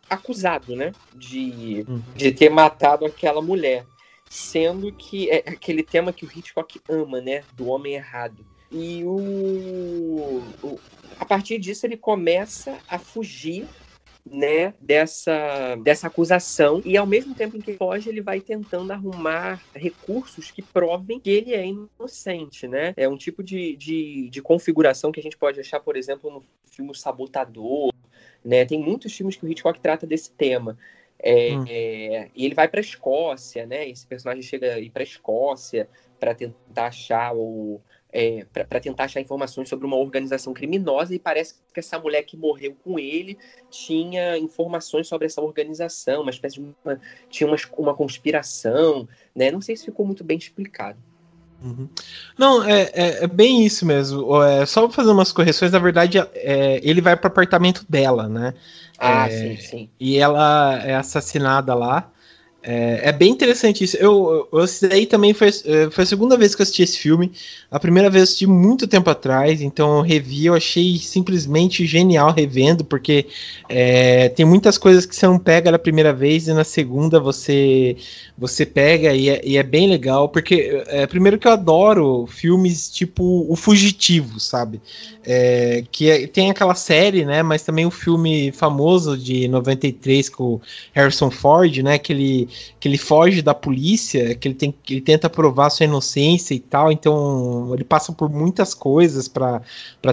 acusado, né? De, uhum. de ter matado aquela mulher. Sendo que é aquele tema que o Hitchcock ama, né? Do homem errado. E o, o a partir disso ele começa a fugir né, dessa, dessa acusação e ao mesmo tempo em que foge ele vai tentando arrumar recursos que provem que ele é inocente, né? É um tipo de, de, de configuração que a gente pode achar, por exemplo, no filme Sabotador, né? Tem muitos filmes que o Hitchcock trata desse tema. É, hum. é, e ele vai para a Escócia, né? Esse personagem chega a ir para a Escócia para tentar achar o, é, para tentar achar informações sobre uma organização criminosa e parece que essa mulher que morreu com ele tinha informações sobre essa organização, uma espécie de uma, tinha uma, uma conspiração, né? Não sei se ficou muito bem explicado. Uhum. Não, é, é, é, bem isso mesmo. É, só fazer umas correções, na verdade, é, ele vai para o apartamento dela, né? Ah, é, sim, sim. E ela é assassinada lá. É, é, bem interessante isso. Eu, eu assisti também foi, é, foi a segunda vez que eu assisti esse filme. A primeira vez eu assisti muito tempo atrás, então eu revi, eu achei simplesmente genial revendo, porque é, tem muitas coisas que você não pega na primeira vez e na segunda você você pega e é, e é bem legal, porque é, primeiro que eu adoro filmes tipo O Fugitivo, sabe? É, que tem aquela série, né? Mas também o filme famoso de 93 com Harrison Ford, né? Que ele, que ele foge da polícia, que ele, tem, que ele tenta provar sua inocência e tal. Então ele passa por muitas coisas para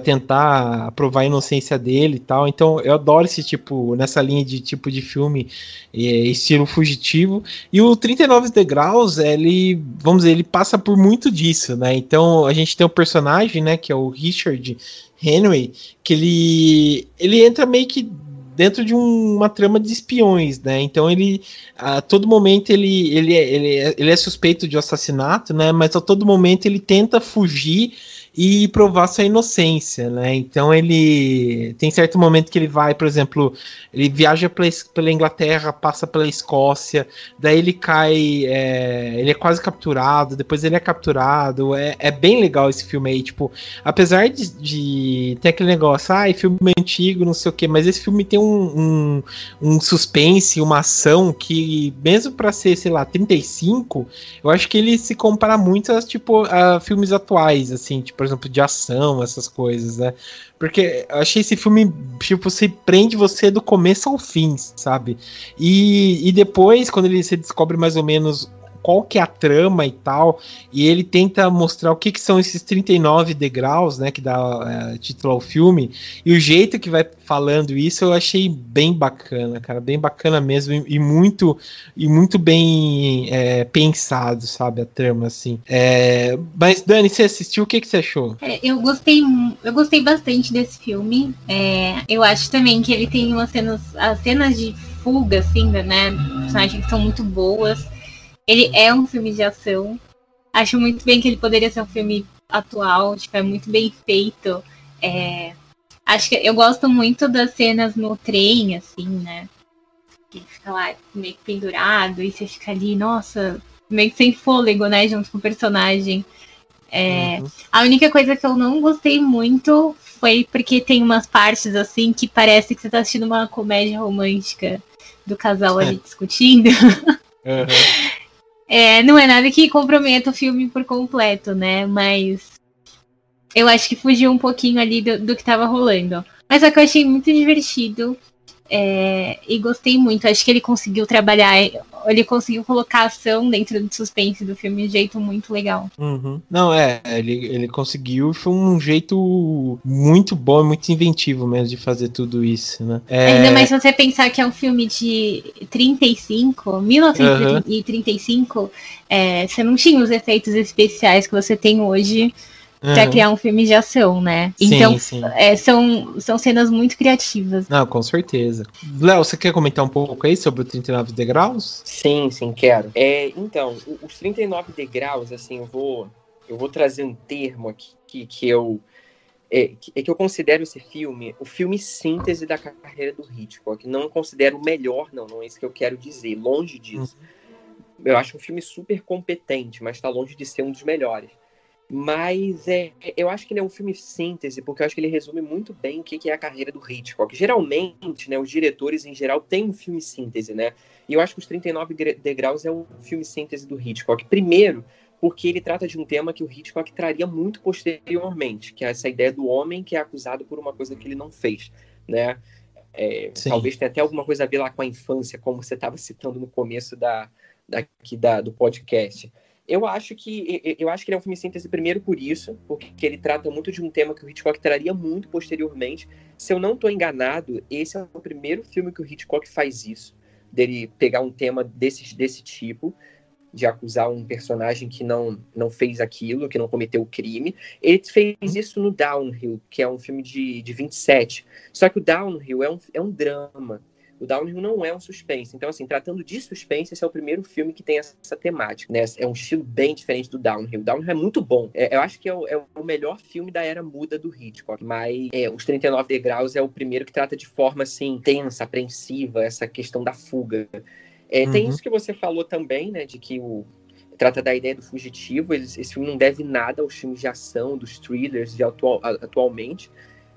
tentar provar a inocência dele e tal. Então eu adoro esse tipo, nessa linha de tipo de filme, é, estilo fugitivo. E o 39 degraus, ele, vamos dizer, ele passa por muito disso, né? Então a gente tem um personagem, né? Que é o Richard Henry, que ele, ele entra meio que dentro de um, uma trama de espiões, né? Então ele a todo momento ele, ele, ele, ele é suspeito de assassinato, né? Mas a todo momento ele tenta fugir e provar sua inocência, né? Então ele tem certo momento que ele vai, por exemplo, ele viaja pela, pela Inglaterra, passa pela Escócia, daí ele cai, é, ele é quase capturado, depois ele é capturado. É, é bem legal esse filme aí, tipo, apesar de, de ter aquele negócio, ah, filme antigo, não sei o que, mas esse filme tem um, um, um suspense, uma ação que, mesmo para ser, sei lá, 35, eu acho que ele se compara muito a, tipo, a filmes atuais, assim, tipo, por exemplo, de ação, essas coisas, né? Porque eu achei esse filme, tipo, você prende você do começo ao fim, sabe? E, e depois, quando ele se descobre mais ou menos qual que é a trama e tal, e ele tenta mostrar o que, que são esses 39 degraus, né, que dá é, título ao filme, e o jeito que vai falando isso eu achei bem bacana, cara, bem bacana mesmo, e, e muito e muito bem é, pensado, sabe, a trama, assim. É, mas, Dani, você assistiu, o que, que você achou? É, eu gostei eu gostei bastante desse filme, é, eu acho também que ele tem umas cenas, as cenas de fuga, assim, né, personagens que são muito boas, ele é um filme de ação. Acho muito bem que ele poderia ser um filme atual, tipo, é muito bem feito. É... Acho que eu gosto muito das cenas no trem, assim, né? Que fica lá meio que pendurado e você fica ali, nossa, meio que sem fôlego, né? Junto com o personagem. É... Uhum. A única coisa que eu não gostei muito foi porque tem umas partes assim que parece que você tá assistindo uma comédia romântica do casal ali discutindo. Uhum. É, não é nada que comprometa o filme por completo, né? Mas eu acho que fugiu um pouquinho ali do, do que tava rolando. Mas é que eu achei muito divertido. É, e gostei muito. Acho que ele conseguiu trabalhar, ele conseguiu colocar ação dentro do suspense do filme de um jeito muito legal. Uhum. Não, é, ele, ele conseguiu, foi um jeito muito bom, muito inventivo mesmo de fazer tudo isso, né? É... Ainda mais se você pensar que é um filme de 35, 1935, uhum. é, você não tinha os efeitos especiais que você tem hoje uhum. para criar um filme de ação, né? Sim, então, sim. É, são, são cenas muito criativas. Não, com certeza. Léo, você quer comentar um pouco aí sobre o 39 degraus? Sim, sim, quero. É, então, os 39 degraus, assim, eu vou, eu vou trazer um termo aqui que, que eu é, é, que eu considero esse filme o filme síntese da carreira do Hitchcock. Não considero o melhor, não, não é isso que eu quero dizer, longe disso. Uhum. Eu acho um filme super competente, mas está longe de ser um dos melhores. Mas é, eu acho que ele é um filme síntese, porque eu acho que ele resume muito bem o que é a carreira do Hitchcock. Geralmente, né, os diretores em geral têm um filme síntese, né? E eu acho que os 39 degraus é um filme síntese do Hitchcock. Primeiro, porque ele trata de um tema que o Hitchcock traria muito posteriormente, que é essa ideia do homem que é acusado por uma coisa que ele não fez, né? É, talvez tenha até alguma coisa a ver lá com a infância, como você estava citando no começo da, daqui da, do podcast. Eu acho que eu acho que ele é um filme síntese primeiro por isso, porque ele trata muito de um tema que o Hitchcock traria muito posteriormente. Se eu não estou enganado, esse é o primeiro filme que o Hitchcock faz isso, dele pegar um tema desse, desse tipo, de acusar um personagem que não, não fez aquilo, que não cometeu o crime. Ele fez isso no Downhill, que é um filme de, de 27. Só que o Downhill é um, é um drama. O Downhill não é um suspense. Então, assim, tratando de suspense, esse é o primeiro filme que tem essa temática, né? É um estilo bem diferente do Downhill. O Downhill é muito bom. É, eu acho que é o, é o, melhor filme da era muda do Hitchcock. Mas é, Os 39 Degraus é o primeiro que trata de forma, assim, tensa, apreensiva, essa questão da fuga. É, uhum. Tem isso que você falou também, né? De que o, trata da ideia do fugitivo. esse filme não deve nada aos filmes de ação, dos thrillers de atual, atualmente.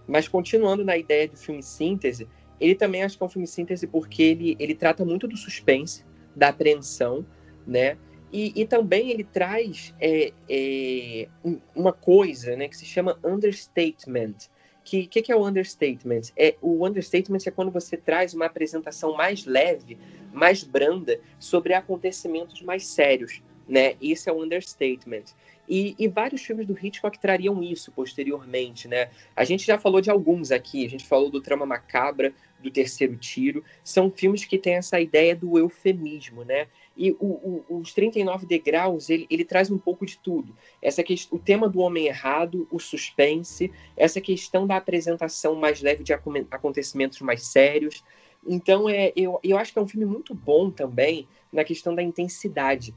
Mas continuando na ideia do filme síntese, ele também acho que é um filme síntese porque ele, ele trata muito do suspense, da apreensão, né? E, e também ele traz é, é, uma coisa né, que se chama understatement. O que, que, que, é o understatement? É, o understatement é quando você traz uma apresentação mais leve, mais branda, sobre acontecimentos mais sérios. Né? Esse é o understatement. E, e, vários filmes do Hitchcock trariam isso posteriormente, né? A gente já falou de alguns aqui, a gente falou do Trama Macabra, do Terceiro Tiro, são filmes que têm essa ideia do eufemismo, né? E o, o, os 39 degraus, ele, ele traz um pouco de tudo. Essa questão, o tema do homem errado, o suspense, essa questão da apresentação mais leve de acontecimentos mais sérios. Então, é, eu, eu acho que é um filme muito bom também na questão da intensidade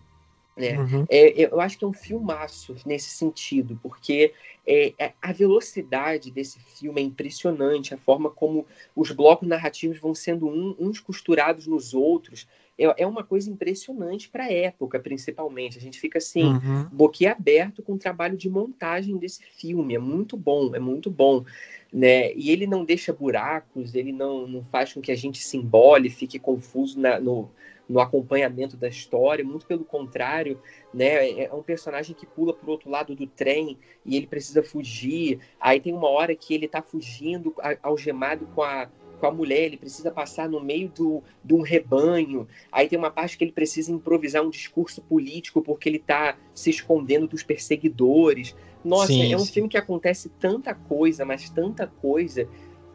né? Uhum. É, eu acho que é um filmaço nesse sentido, porque é, é, a velocidade desse filme é impressionante, a forma como os blocos narrativos vão sendo um, uns costurados nos outros. É, é uma coisa impressionante para a época, principalmente. A gente fica assim, uhum. boquiaberto com o trabalho de montagem desse filme. É muito bom, é muito bom. Né? E ele não deixa buracos, ele não, não faz com que a gente se embole, fique confuso na, no, no acompanhamento da história, muito pelo contrário, né? É, é um personagem que pula para o outro lado do trem e ele precisa fugir. Aí tem uma hora que ele está fugindo algemado com a com a mulher, ele precisa passar no meio do, de um rebanho. Aí tem uma parte que ele precisa improvisar um discurso político porque ele está se escondendo dos perseguidores. Nossa, sim, é um sim. filme que acontece tanta coisa, mas tanta coisa,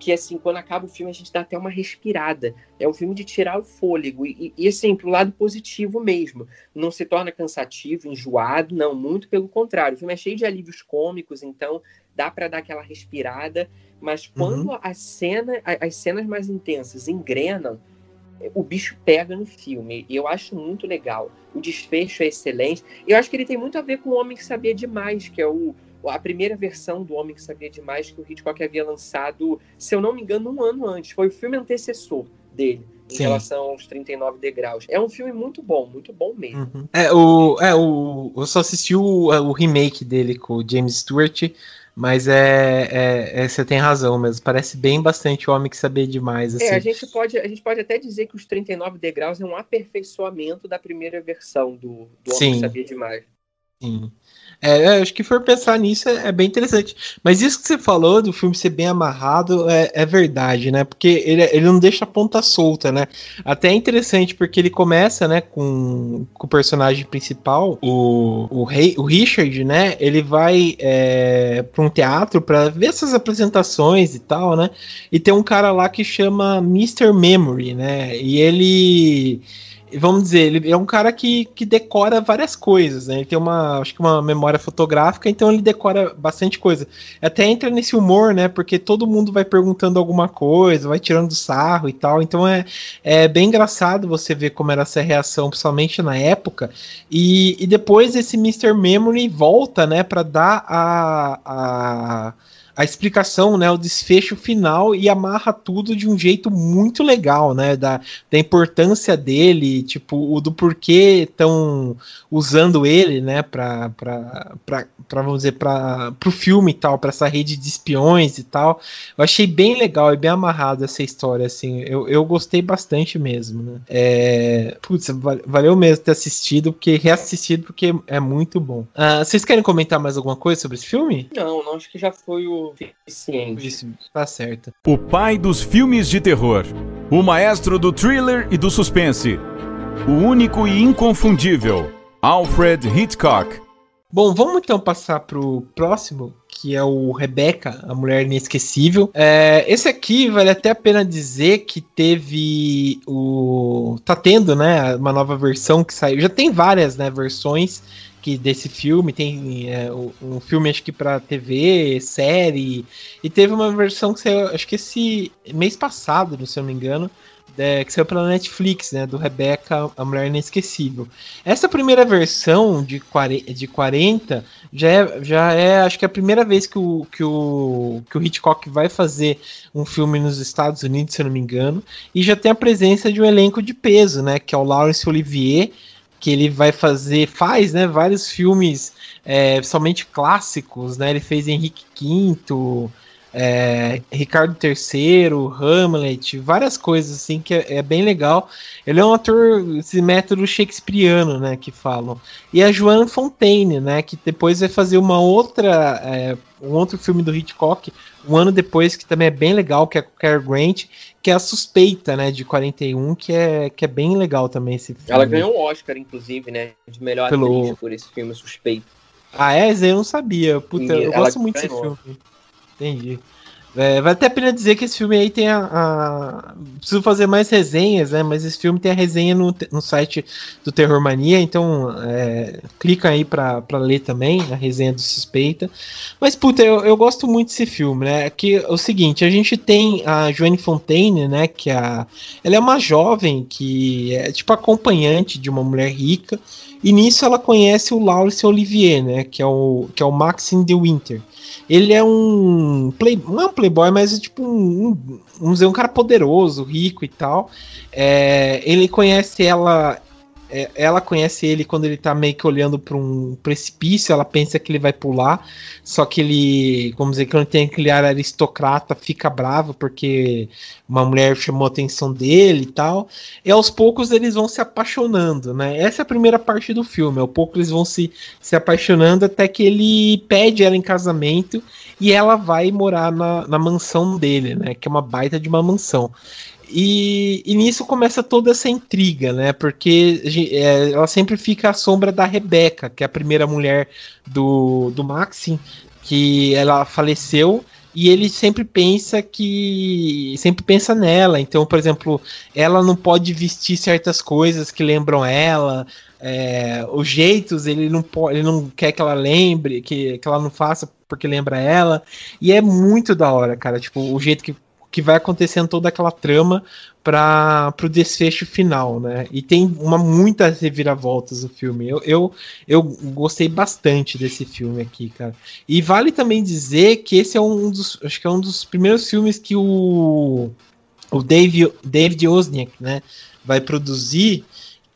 que assim, quando acaba o filme a gente dá até uma respirada. É um filme de tirar o fôlego. E, e assim, pro lado positivo mesmo. Não se torna cansativo, enjoado, não, muito pelo contrário. O filme é cheio de alívios cômicos, então dá para dar aquela respirada. Mas quando uhum. a cena, as cenas mais intensas engrenam, o bicho pega no filme. E eu acho muito legal. O desfecho é excelente. Eu acho que ele tem muito a ver com o Homem que Sabia Demais, que é o, a primeira versão do Homem que Sabia Demais que o Hitchcock havia lançado, se eu não me engano, um ano antes. Foi o filme antecessor dele. Em Sim. relação aos 39 degraus. É um filme muito bom, muito bom mesmo. Uhum. É, o, é, o, eu só assisti o, o remake dele com o James Stewart, mas é, é, é, você tem razão mesmo. Parece bem bastante o homem que sabia demais. Assim. É, a gente, pode, a gente pode até dizer que os 39 degraus é um aperfeiçoamento da primeira versão do, do Homem Sim. que Sabia Demais. Sim. É, acho que for pensar nisso é, é, bem interessante. Mas isso que você falou do filme ser bem amarrado é, é, verdade, né? Porque ele, ele não deixa a ponta solta, né? Até é interessante porque ele começa, né, com, com o personagem principal, o, o, rei, o Richard, né? Ele vai é, para um teatro para ver essas apresentações e tal, né? E tem um cara lá que chama Mr. Memory, né? E ele vamos dizer, ele é um cara que, que decora várias coisas, né? Ele tem uma, acho que uma memória fotográfica, então ele decora bastante coisa. Até entra nesse humor, né? Porque todo mundo vai perguntando alguma coisa, vai tirando sarro e tal. Então é, é bem engraçado você ver como era essa reação, principalmente na época. E, e depois esse Mr. Memory volta, né, para dar a, a a explicação, né, o desfecho final e amarra tudo de um jeito muito legal, né, da, da importância dele, tipo, o do porquê estão usando ele, né, para vamos dizer, para o filme e tal, para essa rede de espiões e tal. Eu achei bem legal e bem amarrado essa história, assim, eu, eu gostei bastante mesmo, né. É, putz, valeu mesmo ter assistido, porque reassistido, porque é muito bom. Uh, vocês querem comentar mais alguma coisa sobre esse filme? Não, não, acho que já foi o suficiente. Tá certo. O pai dos filmes de terror. O maestro do thriller e do suspense. O único e inconfundível. Alfred Hitchcock. Bom, vamos então passar pro próximo, que é o Rebecca, a Mulher Inesquecível. É, esse aqui vale até a pena dizer que teve o. tá tendo, né? Uma nova versão que saiu. Já tem várias né, versões que desse filme, tem é, um filme acho que para TV, série, e teve uma versão que saiu, acho que esse mês passado, se eu não me engano, é, que saiu pela Netflix, né, do Rebecca, a Mulher Inesquecível. Essa primeira versão de 40, de 40 já, é, já é, acho que é a primeira vez que o, que, o, que o Hitchcock vai fazer um filme nos Estados Unidos, se eu não me engano, e já tem a presença de um elenco de peso, né, que é o Laurence Olivier, que ele vai fazer, faz, né, vários filmes é, somente clássicos, né? Ele fez Henrique V, é, Ricardo III, Hamlet, várias coisas assim que é, é, bem legal. Ele é um ator esse método shakespeariano, né, que falam. E a Joan Fontaine, né, que depois vai fazer uma outra é, um outro filme do Hitchcock, um ano depois que também é bem legal, que é com Cary Grant, que é a Suspeita, né, de 41, que é, que é bem legal também esse filme. Ela ganhou um Oscar, inclusive, né, de melhor Pelo... atriz por esse filme Suspeita. Ah, é? Eu não sabia. Puta, eu gosto muito desse filme. Entendi. É, vai até a pena dizer que esse filme aí tem a, a, Preciso fazer mais resenhas, né? Mas esse filme tem a resenha no, no site do Terror Mania, então é, clica aí pra, pra ler também a resenha do Suspeita. Mas, puta, eu, eu gosto muito desse filme, né? Que é o seguinte, a gente tem a Joanne Fontaine, né? Que é a, ela é uma jovem que é tipo acompanhante de uma mulher rica. E nisso ela conhece o Laurence Olivier, né? Que é o, que é o Maxine de Winter. Ele é um play, não é um playboy, mas é tipo um, um, vamos dizer, um cara poderoso, rico e tal. É, ele conhece ela é, ela conhece ele quando ele tá meio que olhando para um precipício, ela pensa que ele vai pular, só que ele, vamos dizer, quando tem aquele ar aristocrata, fica bravo porque uma mulher chamou a atenção dele e tal. E aos poucos eles vão se apaixonando, né? Essa é a primeira parte do filme, ao pouco eles vão se, se apaixonando até que ele pede ela em casamento e ela vai morar na, na mansão dele, né? Que é uma baita de uma mansão. E, e, nisso começa toda essa intriga, né? Porque é, ela sempre fica à sombra da Rebeca, que é a primeira mulher do, do Maxim, que ela faleceu e ele sempre pensa que sempre pensa nela. Então, por exemplo, ela não pode vestir certas coisas que lembram ela. É, os jeitos ele não pode, ele não quer que ela lembre, que, que ela não faça porque lembra ela. E é muito da hora, cara. Tipo, o jeito que que vai acontecendo toda aquela trama para o desfecho final, né? E tem uma muitas reviravoltas no filme. Eu, eu, eu gostei bastante desse filme aqui, cara. E vale também dizer que esse é um dos, acho que é um dos primeiros filmes que o o Dave, David Wozniak, né, vai produzir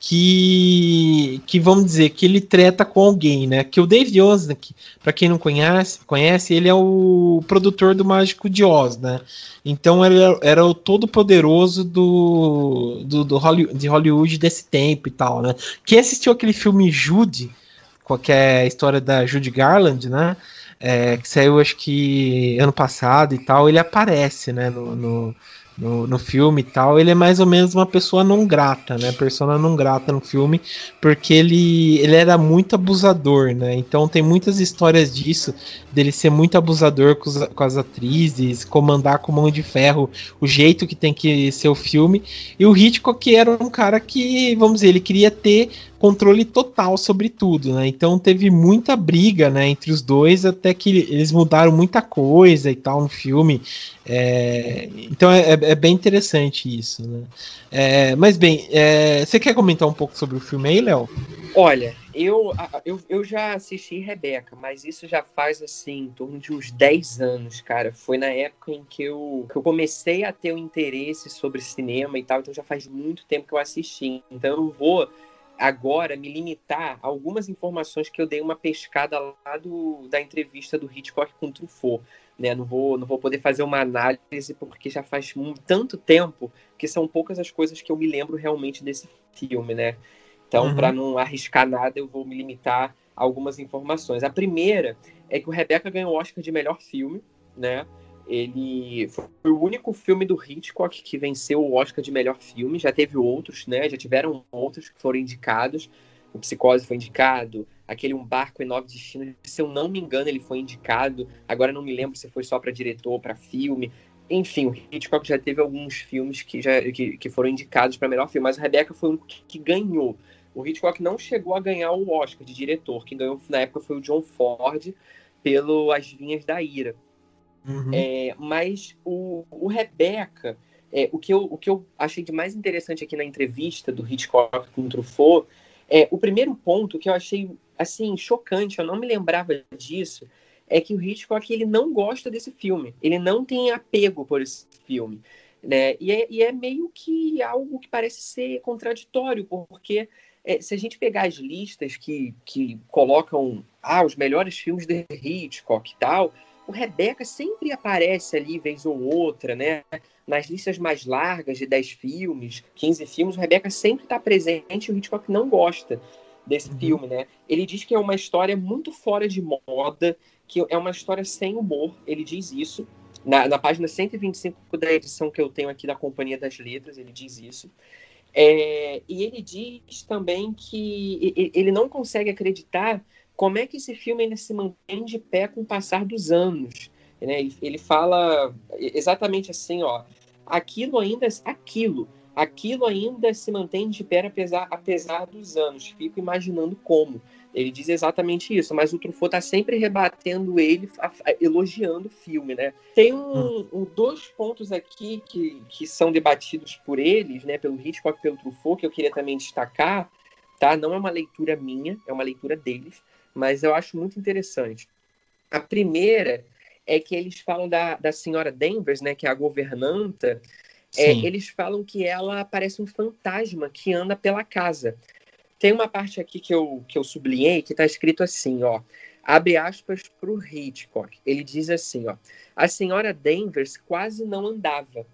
que, que vamos dizer que ele treta com alguém, né? Que o David Wozniak, para quem não conhece, conhece, ele é o produtor do Mágico de Oz, né? Então ele era, era o todo poderoso do, do, do Hollywood, de Hollywood desse tempo e tal, né? Quem assistiu aquele filme Jude, qualquer é história da Judy Garland, né? É, que saiu acho que ano passado e tal, ele aparece, né? no, no no, no filme e tal, ele é mais ou menos uma pessoa não grata, né? Persona não grata no filme, porque ele, ele era muito abusador, né? Então tem muitas histórias disso, dele ser muito abusador com, os, com as atrizes, comandar com mão de ferro o jeito que tem que ser o filme. E o Hitchcock era um cara que, vamos dizer, ele queria ter controle total sobre tudo, né? Então teve muita briga, né, entre os dois, até que eles mudaram muita coisa e tal no filme. É, então é, é, bem interessante isso, né? É, mas bem, é, você quer comentar um pouco sobre o filme aí, Léo? Olha, eu, eu, eu já assisti Rebeca, mas isso já faz assim, em torno de uns 10 anos, cara. Foi na época em que eu, que eu comecei a ter o um interesse sobre cinema e tal, então já faz muito tempo que eu assisti. Então eu vou agora me limitar a algumas informações que eu dei uma pescada lá do, da entrevista do Hitchcock com Truffaut. Né? Não, vou, não vou poder fazer uma análise porque já faz tanto tempo que são poucas as coisas que eu me lembro realmente desse filme, né? Então, uhum. para não arriscar nada, eu vou me limitar a algumas informações. A primeira é que o Rebecca ganhou o Oscar de melhor filme, né? Ele foi o único filme do Hitchcock que venceu o Oscar de melhor filme. Já teve outros, né? Já tiveram outros que foram indicados. O Psicose foi indicado, aquele Um Barco em Nove Destinos, se eu não me engano, ele foi indicado. Agora não me lembro se foi só para diretor ou para filme. Enfim, o Hitchcock já teve alguns filmes que, já, que, que foram indicados para melhor filme, mas o Rebecca foi o único que, que ganhou. O Hitchcock não chegou a ganhar o Oscar de diretor. Quem ganhou na época foi o John Ford pelo As Vinhas da Ira. Uhum. É, mas o, o Rebeca, é, o, que eu, o que eu achei de mais interessante aqui na entrevista do Hitchcock com o Truffaut, é, o primeiro ponto que eu achei assim chocante, eu não me lembrava disso, é que o Hitchcock ele não gosta desse filme, ele não tem apego por esse filme. Né? E, é, e é meio que algo que parece ser contraditório, porque é, se a gente pegar as listas que, que colocam ah, os melhores filmes de Hitchcock e tal, o Rebeca sempre aparece ali, vez ou outra, né? Nas listas mais largas de 10 filmes, 15 filmes, o Rebeca sempre está presente e o Hitchcock não gosta desse uhum. filme, né? Ele diz que é uma história muito fora de moda, que é uma história sem humor, ele diz isso. Na, na página 125 da edição que eu tenho aqui da Companhia das Letras, ele diz isso. É, e ele diz também que ele não consegue acreditar como é que esse filme ainda se mantém de pé com o passar dos anos? Né? Ele, ele fala exatamente assim, ó, aquilo ainda, aquilo, aquilo ainda se mantém de pé apesar, apesar dos anos. Fico imaginando como. Ele diz exatamente isso, mas o Truffaut tá sempre rebatendo ele, elogiando o filme, né? Tem um, um, dois pontos aqui que, que são debatidos por eles, né? Pelo Hitchcock e pelo Truffaut, que eu queria também destacar, tá? Não é uma leitura minha, é uma leitura deles mas eu acho muito interessante. A primeira é que eles falam da, da senhora Danvers, né, que é a governanta, é, eles falam que ela parece um fantasma que anda pela casa. Tem uma parte aqui que eu, que eu sublinhei que está escrito assim, ó. Abre aspas para o Hitchcock. Ele diz assim, ó. A senhora Danvers quase não andava.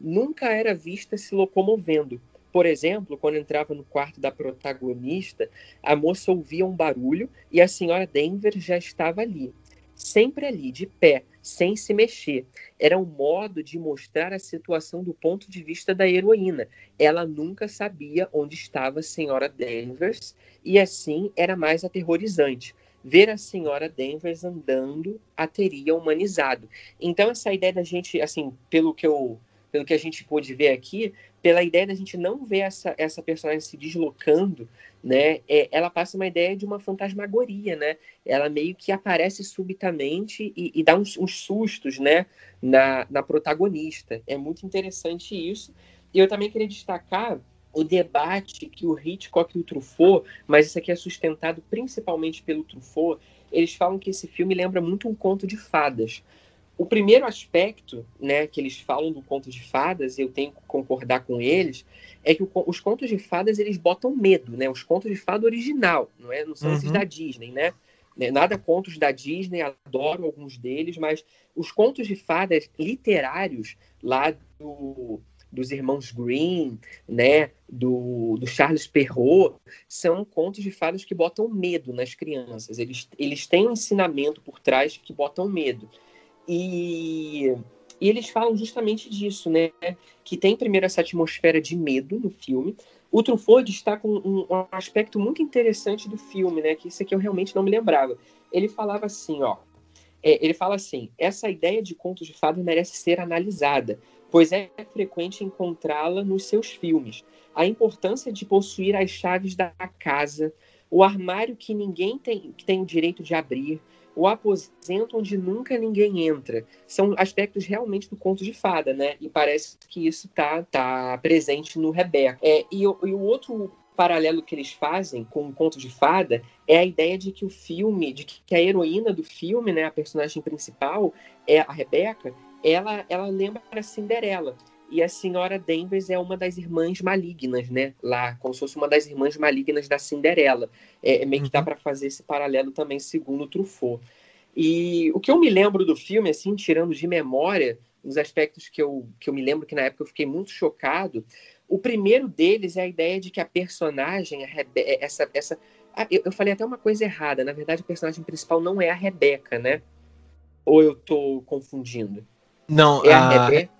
Nunca era vista se locomovendo. Por exemplo, quando entrava no quarto da protagonista, a moça ouvia um barulho e a senhora Danvers já estava ali. Sempre ali, de pé, sem se mexer. Era um modo de mostrar a situação do ponto de vista da heroína. Ela nunca sabia onde estava a senhora Danvers e assim era mais aterrorizante. Ver a senhora Danvers andando a teria humanizado. Então essa ideia da gente, assim, pelo que eu pelo que a gente pôde ver aqui, pela ideia da gente não ver essa, essa personagem se deslocando, né, é, ela passa uma ideia de uma fantasmagoria, né? Ela meio que aparece subitamente e, e dá uns, uns, sustos, né, na, na protagonista. É muito interessante isso. E eu também queria destacar o debate que o Hitchcock e o Truffaut, mas isso aqui é sustentado principalmente pelo Truffaut, eles falam que esse filme lembra muito um conto de fadas. O primeiro aspecto, né, que eles falam do conto de fadas, e eu tenho que concordar com eles, é que o, os contos de fadas eles botam medo, né? Os contos de fada original, não é? Não são uhum. esses da Disney, né? né? Nada contos da Disney, adoro alguns deles, mas os contos de fadas literários lá do, dos irmãos Green, né, do, do Charles Perrault, são contos de fadas que botam medo nas crianças. Eles, eles têm um ensinamento por trás que botam medo. E, e eles falam justamente disso, né? Que tem primeiro essa atmosfera de medo no filme. O Truffaut destaca um, um aspecto muito interessante do filme, né? Que isso aqui eu realmente não me lembrava. Ele falava assim, ó. É, ele fala assim: essa ideia de contos de fadas merece ser analisada, pois é frequente encontrá-la nos seus filmes. A importância de possuir as chaves da casa, o armário que ninguém tem, que tem o direito de abrir, o aposento onde nunca ninguém entra. São aspectos realmente do conto de fada, né? E parece que isso tá, tá presente no Rebeca. É, e, e o outro paralelo que eles fazem com o conto de fada é a ideia de que o filme, de que a heroína do filme, né, a personagem principal, é a Rebeca, ela, ela lembra a Cinderela. E a senhora Danvers é uma das irmãs malignas, né? Lá, como se fosse uma das irmãs malignas da Cinderela. É, é meio que dá uhum. para fazer esse paralelo também, segundo o Truffaut. E o que eu me lembro do filme, assim, tirando de memória, os aspectos que eu, que eu me lembro que na época eu fiquei muito chocado, o primeiro deles é a ideia de que a personagem, a Rebe essa, essa ah, eu, eu, falei até uma coisa errada. Na verdade, a personagem principal não é a Rebeca, né? Ou eu tô confundindo? Não, é a, a Rebeca.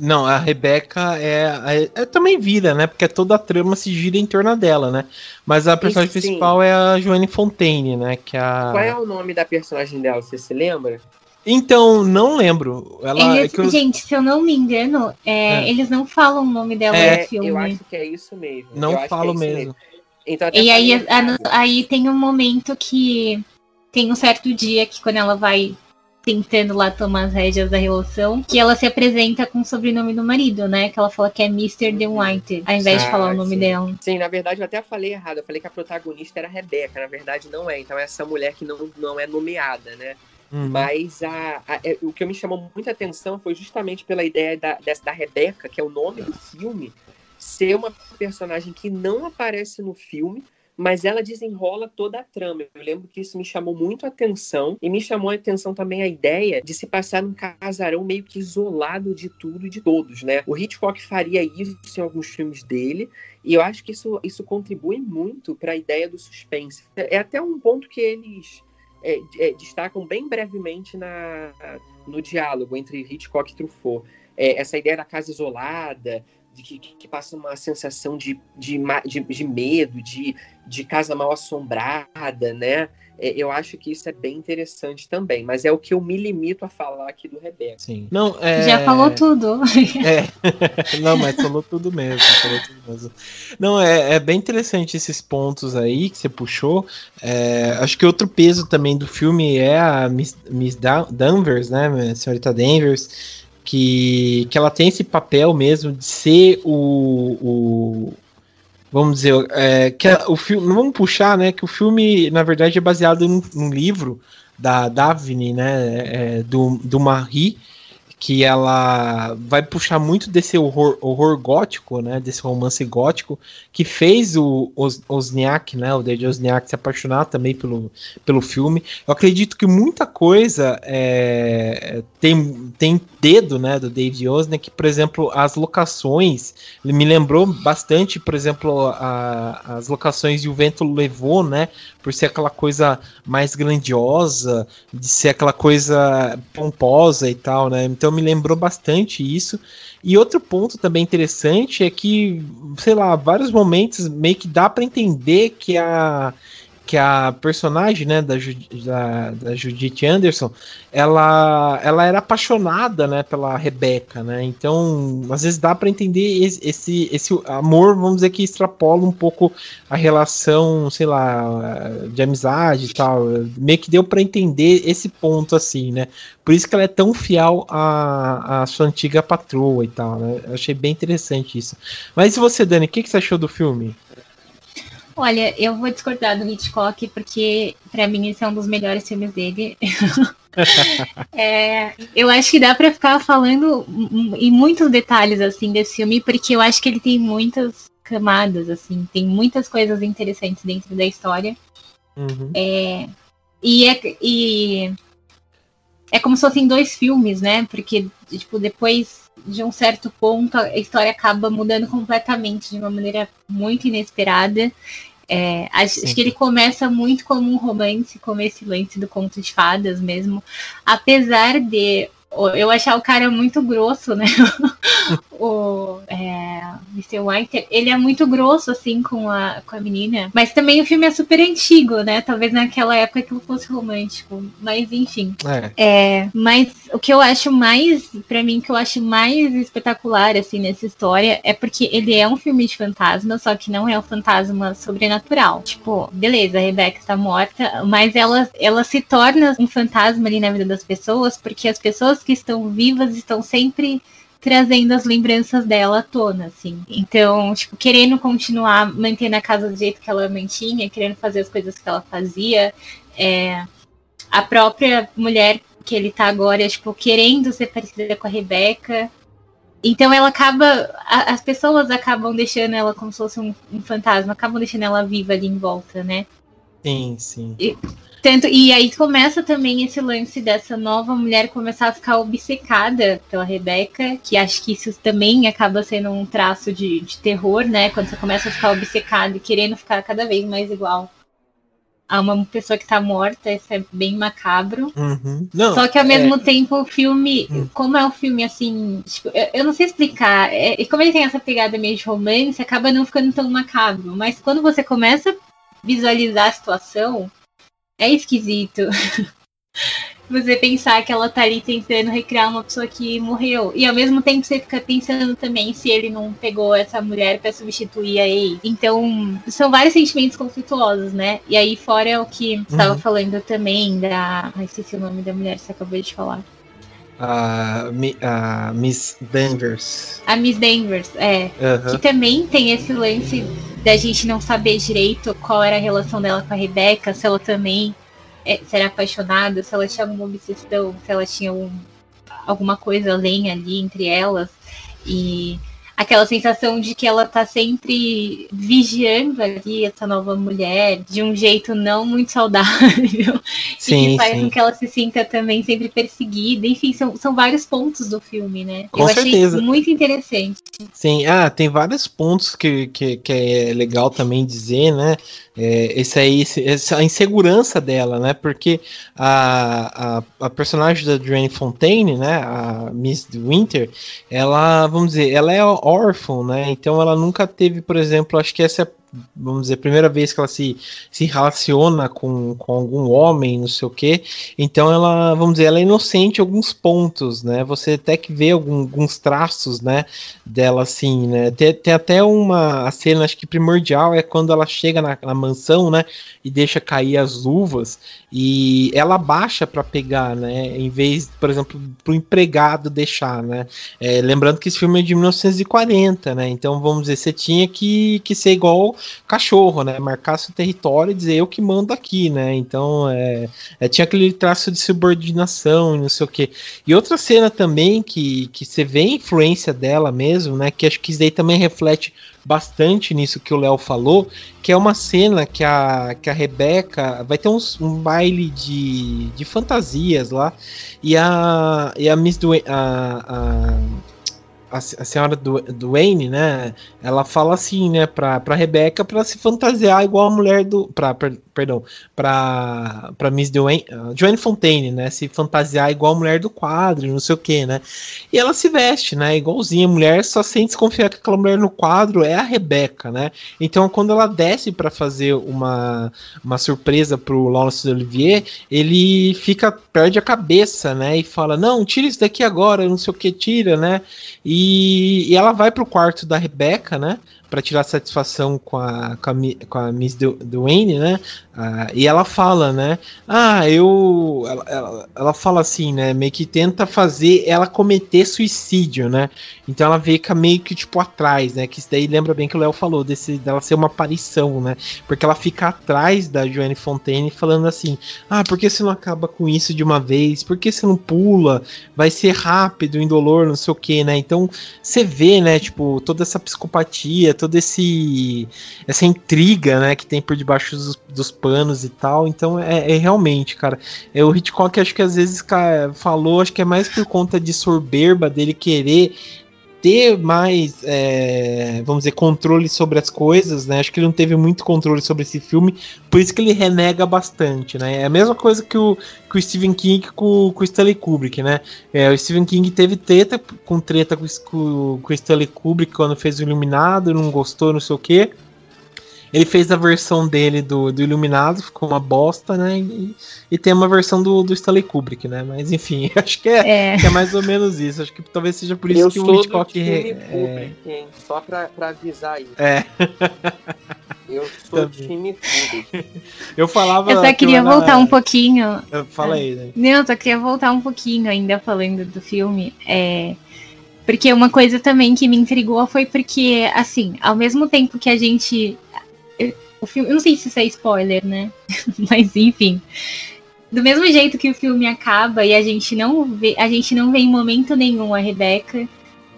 Não, a Rebeca é, é, é, também vira, né? Porque toda a trama se gira em torno dela, né? Mas a personagem Isso, principal é a Joanne Fontaine, né? Que é a... Qual é o nome da personagem dela? Você se lembra? Então, não lembro. Ela, eles, é eu... Gente, se eu não me engano, é, é. eles não falam o nome dela é, no filme. Eu acho que é isso mesmo. Não falo mesmo. mesmo. Então, e aí, a, aí tem um momento que tem um certo dia que quando ela vai tentando lá tomar as rédeas da relação, que ela se apresenta com o sobrenome do marido, né? Que ela fala que é Mr. The White, ao invés ah, de falar o nome sim. dela. Sim, na verdade eu até falei errado. Eu falei que a protagonista era a Rebeca, na verdade não é. Então é essa mulher que não, não é nomeada, né? Uhum. Mas a, a, é, o que me chamou muita atenção foi justamente pela ideia da, dessa, da Rebeca, que é o nome do filme, ser uma personagem que não aparece no filme, mas ela desenrola toda a trama. Eu lembro que isso me chamou muito a atenção e me chamou a atenção também a ideia de se passar num casarão meio que isolado de tudo e de todos, né? O Hitchcock faria isso em alguns filmes dele e eu acho que isso, isso contribui muito para a ideia do suspense. É até um ponto que eles é, é, destacam bem brevemente na, no diálogo entre Hitchcock e Truffaut. É, essa ideia da casa isolada, de que, que, passa uma sensação de, de, de, de, medo, de, de casa mal assombrada, né? É, eu acho que isso é bem interessante também, mas é o que eu me limito a falar aqui do Rebeca. Sim. Não, é... Já falou tudo. É. Não, mas falou tudo mesmo, falou tudo mesmo. Não, é, é bem interessante esses pontos aí que você puxou. É, acho que outro peso também do filme é a Miss, Miss Danvers, né? A senhorita Danvers que, que ela tem esse papel mesmo de ser o, o vamos dizer, é, que o filme, não vamos puxar, né, que o filme, na verdade, é baseado num, num livro da Daphne, né, é, do, do Marie, que ela vai puxar muito desse horror, horror gótico, né, desse romance gótico, que fez o Os, Osniak, né, o David Osniak se apaixonar também pelo, pelo filme. Eu acredito que muita coisa é, tem, tem dedo, né, do David Osniak, por exemplo, as locações, me lembrou bastante, por exemplo, a, as locações de O Vento Levou, né, por ser aquela coisa mais grandiosa, de ser aquela coisa pomposa e tal, né? Então me lembrou bastante isso. E outro ponto também interessante é que, sei lá, vários momentos meio que dá para entender que a que a personagem, né, da, da, da, Judith Anderson, ela, ela era apaixonada, né, pela Rebeca, né, então, às vezes dá para entender esse, esse, amor, vamos dizer que extrapola um pouco a relação, sei lá, de amizade e tal, meio que deu para entender esse ponto, assim, né, por isso que ela é tão fiel à, à sua antiga patroa e tal, né, eu achei bem interessante isso. Mas e você, Dani, o que, que você achou do filme? Olha, eu vou discordar do Hitchcock, porque para mim esse é um dos melhores filmes dele. é, eu acho que dá para ficar falando em muitos detalhes assim desse filme, porque eu acho que ele tem muitas camadas, assim, tem muitas coisas interessantes dentro da história. Uhum. É, e, é, e é como se fossem dois filmes, né? Porque, tipo, depois de um certo ponto a história acaba mudando completamente de uma maneira muito inesperada. É, acho, acho, que ele começa muito como um romance, como esse lance do conto de fadas mesmo. Apesar de eu achar o cara muito grosso, né? o é, Mr. White, ele é muito grosso, assim, com a, com a menina. Mas também o filme é super antigo, né? Talvez naquela época que fosse romântico. Mas, enfim. É. é. mas o que eu acho mais, para mim, que eu acho mais espetacular, assim, nessa história é porque ele é um filme de fantasma, só que não é um fantasma sobrenatural. Tipo, beleza, a Rebecca está morta, mas ela, ela se torna um fantasma ali na vida das pessoas porque as pessoas que estão vivas estão sempre trazendo as lembranças dela à tona, assim. Então, tipo, querendo continuar mantendo a casa do jeito que ela mantinha, querendo fazer as coisas que ela fazia. É, a própria mulher que ele tá agora, tipo, querendo ser parecida com a Rebeca. Então ela acaba. A, as pessoas acabam deixando ela como se fosse um, um, fantasma, acabam deixando ela viva ali em volta, né? Sim, sim. E, tanto, e aí começa também esse lance dessa nova mulher começar a ficar obcecada pela Rebeca, que acho que isso também acaba sendo um traço de, de terror, né? Quando você começa a ficar obcecado e querendo ficar cada vez mais igual a uma pessoa que tá morta, isso é bem macabro. Uhum. Não, Só que ao mesmo é... tempo o filme, uhum. como é um filme assim, tipo, eu, eu, não sei explicar, é, e como ele tem essa pegada meio de romance, acaba não ficando tão macabro. Mas quando você começa a visualizar a situação, é esquisito. você pensar que ela tá ali tentando recriar uma pessoa que morreu. E ao mesmo tempo você fica pensando também se ele não pegou essa mulher para substituir a ex. Então, são vários sentimentos conflituosos, né? E aí, fora o que uhum. estava falando também da. Ai, esqueci o nome da mulher que você acabou de falar. A, a Miss Danvers. A Miss Danvers, é. Uhum. Que também tem esse lance da gente não saber direito qual era a relação dela com a Rebeca, se ela também é, se era apaixonada, se ela tinha alguma obsessão, se ela tinha um, alguma coisa além ali entre elas. E aquela sensação de que ela tá sempre vigiando ali essa nova mulher de um jeito não muito saudável sim, e que faz sim. com que ela se sinta também sempre perseguida. Enfim, são, são vários pontos do filme, né? Com Eu certeza. achei muito interessante. Sim, ah, tem vários pontos que, que, que é legal também dizer, né? É, esse aí, essa insegurança dela, né? Porque a, a, a personagem da Jane Fontaine, né? A Miss Winter, ela, vamos dizer, ela é órfã, né? Então ela nunca teve, por exemplo, acho que essa é vamos dizer, primeira vez que ela se, se relaciona com, com algum homem, não sei o que. Então ela, vamos dizer, ela é inocente em alguns pontos, né? Você até que vê algum, alguns traços, né, dela assim, né? Tem, tem até uma cena, acho que primordial, é quando ela chega na, na mansão, né, e deixa cair as luvas e ela baixa para pegar, né, em vez, por exemplo, pro empregado deixar, né? É, lembrando que esse filme é de 1940, né? Então, vamos dizer, você tinha que, que ser igual cachorro, né? Marcar seu território e dizer eu que mando aqui, né? Então é, é tinha aquele traço de subordinação e não sei o que. E outra cena também que, que você vê a influência dela mesmo, né? Que acho que isso daí também reflete bastante nisso que o Léo falou, que é uma cena que a, que a Rebeca vai ter uns, um baile de, de fantasias lá, e a, e a Miss Dwayne, a, a a, senhora do, Duane, né? Ela fala assim, né, pra, pra Rebeca pra se fantasiar igual a mulher do. Pra perdão, pra, pra Miss uh, Joanne Fontaine, né? Se fantasiar igual a mulher do quadro, não sei o que, né? E ela se veste, né? Igualzinha a mulher, só sem desconfiar que aquela mulher no quadro é a Rebeca, né? Então quando ela desce para fazer uma, uma surpresa pro Laurence Olivier, ele fica, perde a cabeça, né? E fala: Não, tira isso daqui agora, não sei o que, tira, né? E, e ela vai pro quarto da Rebeca, né? Para tirar satisfação com a, com a, com a Miss Duane, né? Ah, e ela fala, né? Ah, eu. Ela, ela, ela, fala assim, né? Meio que tenta fazer ela cometer suicídio, né? Então ela fica meio que tipo atrás, né? Que isso daí lembra bem que o Léo falou, desse, dela ser uma aparição, né? Porque ela fica atrás da Joanne Fontaine falando assim: Ah, por que você não acaba com isso de uma vez? Por que você não pula? Vai ser rápido, indolor, não sei o que, né? Então você vê, né? Tipo, toda essa psicopatia, toda esse, essa intriga, né? Que tem por debaixo dos, dos panos e tal. Então é, é realmente, cara. É, o Hitchcock acho que às vezes cara, falou, acho que é mais por conta de soberba dele querer ter mais, é, vamos dizer, controle sobre as coisas, né? Acho que ele não teve muito controle sobre esse filme, por isso que ele renega bastante, né? É a mesma coisa que o, que o Stephen King com, com o Stanley Kubrick, né? É, o Stephen King teve treta com treta com, com, com o Stanley Kubrick quando fez o Iluminado, não gostou, não sei o quê. Ele fez a versão dele do, do Iluminado, ficou uma bosta, né? E, e tem uma versão do, do Stanley Kubrick, né? Mas enfim, acho que é, é. Que é mais ou menos isso. Acho que talvez seja por isso Eu que o Hitchcock. é... Kubrick, hein? Só pra, pra avisar aí. É. Eu sou Também. time Kubrick. Eu falava. Eu só queria eu voltar um pouquinho. Fala aí, né? Não, eu só queria voltar um pouquinho ainda falando do filme. É. Porque uma coisa também que me intrigou foi porque, assim, ao mesmo tempo que a gente o filme, eu não sei se isso é spoiler, né? Mas enfim. Do mesmo jeito que o filme acaba e a gente não vê, a gente não vê em momento nenhum a Rebeca,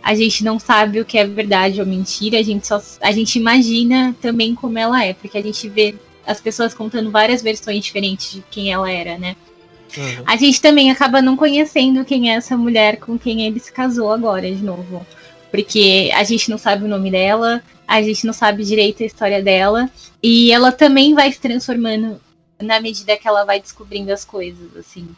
a gente não sabe o que é verdade ou mentira, a gente só a gente imagina também como ela é, porque a gente vê as pessoas contando várias versões diferentes de quem ela era, né? Uhum. A gente também acaba não conhecendo quem é essa mulher com quem ele se casou agora de novo. Porque a gente não sabe o nome dela, a gente não sabe direito a história dela. E ela também vai se transformando na medida que ela vai descobrindo as coisas, assim.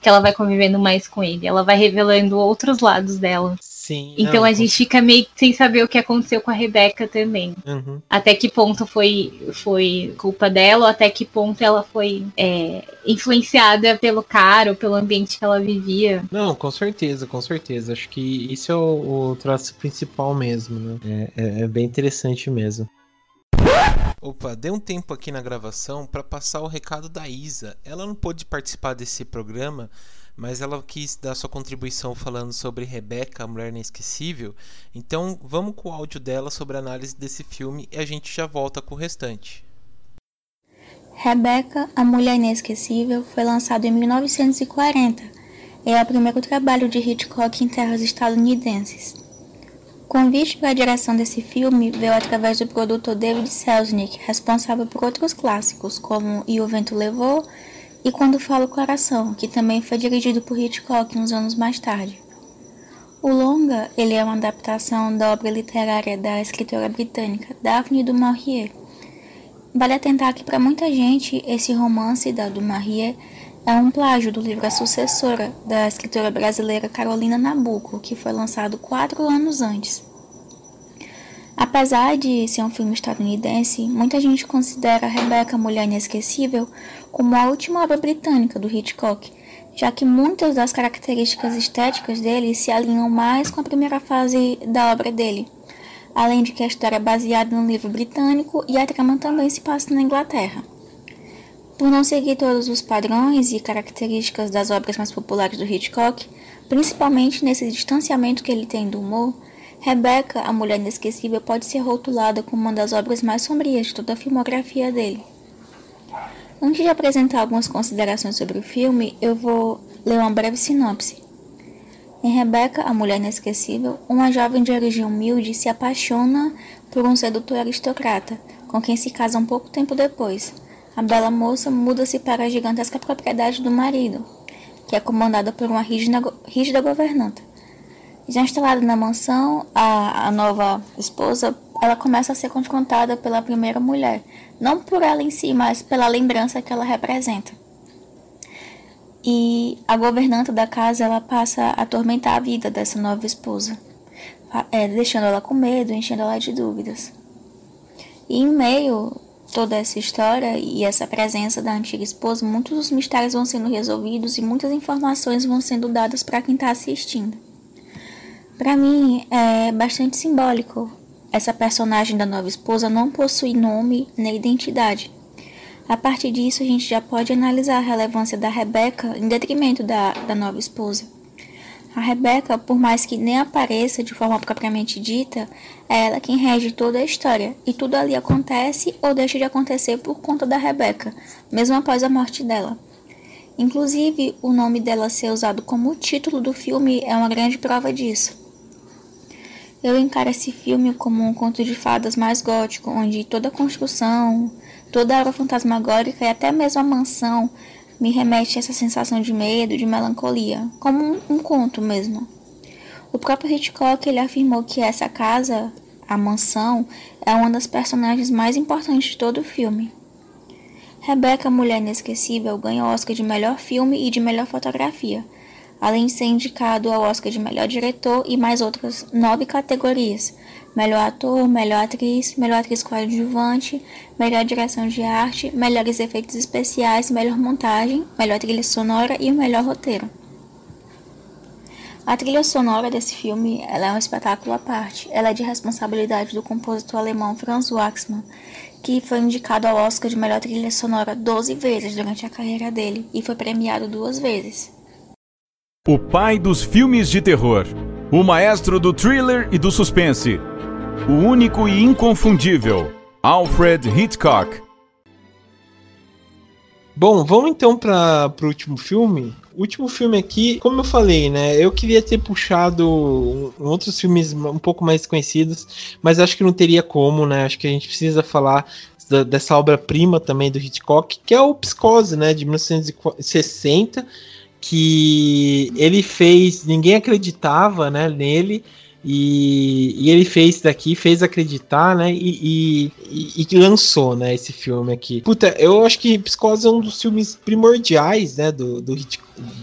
Que ela vai convivendo mais com ele. Ela vai revelando outros lados dela. Sim. Então não, a gente fica meio sem saber o que aconteceu com a Rebeca também. Uhum. Até que ponto foi, foi culpa dela, ou até que ponto ela foi é, influenciada pelo cara ou pelo ambiente que ela vivia. Não, com certeza, com certeza. Acho que isso é o, o traço principal mesmo, né? É, é, é bem interessante mesmo. Opa, dei um tempo aqui na gravação para passar o recado da Isa. Ela não pôde participar desse programa mas ela quis dar sua contribuição falando sobre Rebeca, a Mulher Inesquecível. Então vamos com o áudio dela sobre a análise desse filme e a gente já volta com o restante. Rebeca, a Mulher Inesquecível foi lançado em 1940. É o primeiro trabalho de Hitchcock em terras estadunidenses. O convite para a direção desse filme veio através do produtor David Selznick, responsável por outros clássicos como E o Vento Levou e Quando Falo Coração, que também foi dirigido por Hitchcock uns anos mais tarde. O longa ele é uma adaptação da obra literária da escritora britânica Daphne du Maurier. Vale atentar que para muita gente esse romance da du Maurier é um plágio do livro A Sucessora da escritora brasileira Carolina Nabuco, que foi lançado quatro anos antes. Apesar de ser um filme estadunidense, muita gente considera Rebecca Mulher Inesquecível como a última obra britânica do Hitchcock, já que muitas das características estéticas dele se alinham mais com a primeira fase da obra dele, além de que a história é baseada num livro britânico e a trama também se passa na Inglaterra. Por não seguir todos os padrões e características das obras mais populares do Hitchcock, principalmente nesse distanciamento que ele tem do humor, Rebecca, a Mulher Inesquecível, pode ser rotulada como uma das obras mais sombrias de toda a filmografia dele. Antes de apresentar algumas considerações sobre o filme, eu vou ler uma breve sinopse. Em Rebecca, a Mulher Inesquecível, uma jovem de origem humilde se apaixona por um sedutor aristocrata, com quem se casa um pouco tempo depois. A bela moça muda-se para a gigantesca propriedade do marido, que é comandada por uma rígida, rígida governanta. Já instalada na mansão, a, a nova esposa, ela começa a ser confrontada pela primeira mulher, não por ela em si, mas pela lembrança que ela representa. E a governanta da casa, ela passa a atormentar a vida dessa nova esposa, é, deixando ela com medo, enchendo ela de dúvidas. E em meio toda essa história e essa presença da antiga esposa, muitos dos mistérios vão sendo resolvidos e muitas informações vão sendo dadas para quem está assistindo. Para mim é bastante simbólico. Essa personagem da nova esposa não possui nome nem identidade. A partir disso, a gente já pode analisar a relevância da Rebeca em detrimento da, da nova esposa. A Rebeca, por mais que nem apareça de forma propriamente dita, é ela quem rege toda a história, e tudo ali acontece ou deixa de acontecer por conta da Rebeca, mesmo após a morte dela. Inclusive, o nome dela ser usado como título do filme é uma grande prova disso. Eu encaro esse filme como um conto de fadas mais gótico, onde toda a construção, toda a aura fantasmagórica e até mesmo a mansão me remete a essa sensação de medo, de melancolia, como um, um conto mesmo. O próprio Hitchcock ele afirmou que essa casa, a mansão, é uma das personagens mais importantes de todo o filme. Rebecca, Mulher Inesquecível, ganha o Oscar de melhor filme e de melhor fotografia, além de ser indicado ao Oscar de melhor diretor e mais outras nove categorias: melhor ator, melhor atriz, melhor atriz coadjuvante, melhor direção de arte, melhores efeitos especiais, melhor montagem, melhor trilha sonora e o melhor roteiro. A trilha sonora desse filme é um espetáculo à parte. Ela é de responsabilidade do compositor alemão Franz Waxman, que foi indicado ao Oscar de melhor trilha sonora 12 vezes durante a carreira dele e foi premiado duas vezes. O pai dos filmes de terror. O maestro do thriller e do suspense. O único e inconfundível. Alfred Hitchcock. Bom, vamos então para o último filme. O último filme aqui, como eu falei, né? Eu queria ter puxado outros filmes um pouco mais conhecidos, mas acho que não teria como, né? Acho que a gente precisa falar da, dessa obra-prima também do Hitchcock, que é o Psicose, né? De 1960 que ele fez, ninguém acreditava né, nele, e, e, ele fez daqui, fez acreditar, né? E, e, e, lançou, né? Esse filme aqui. Puta, eu acho que Psicose é um dos filmes primordiais, né? Do, do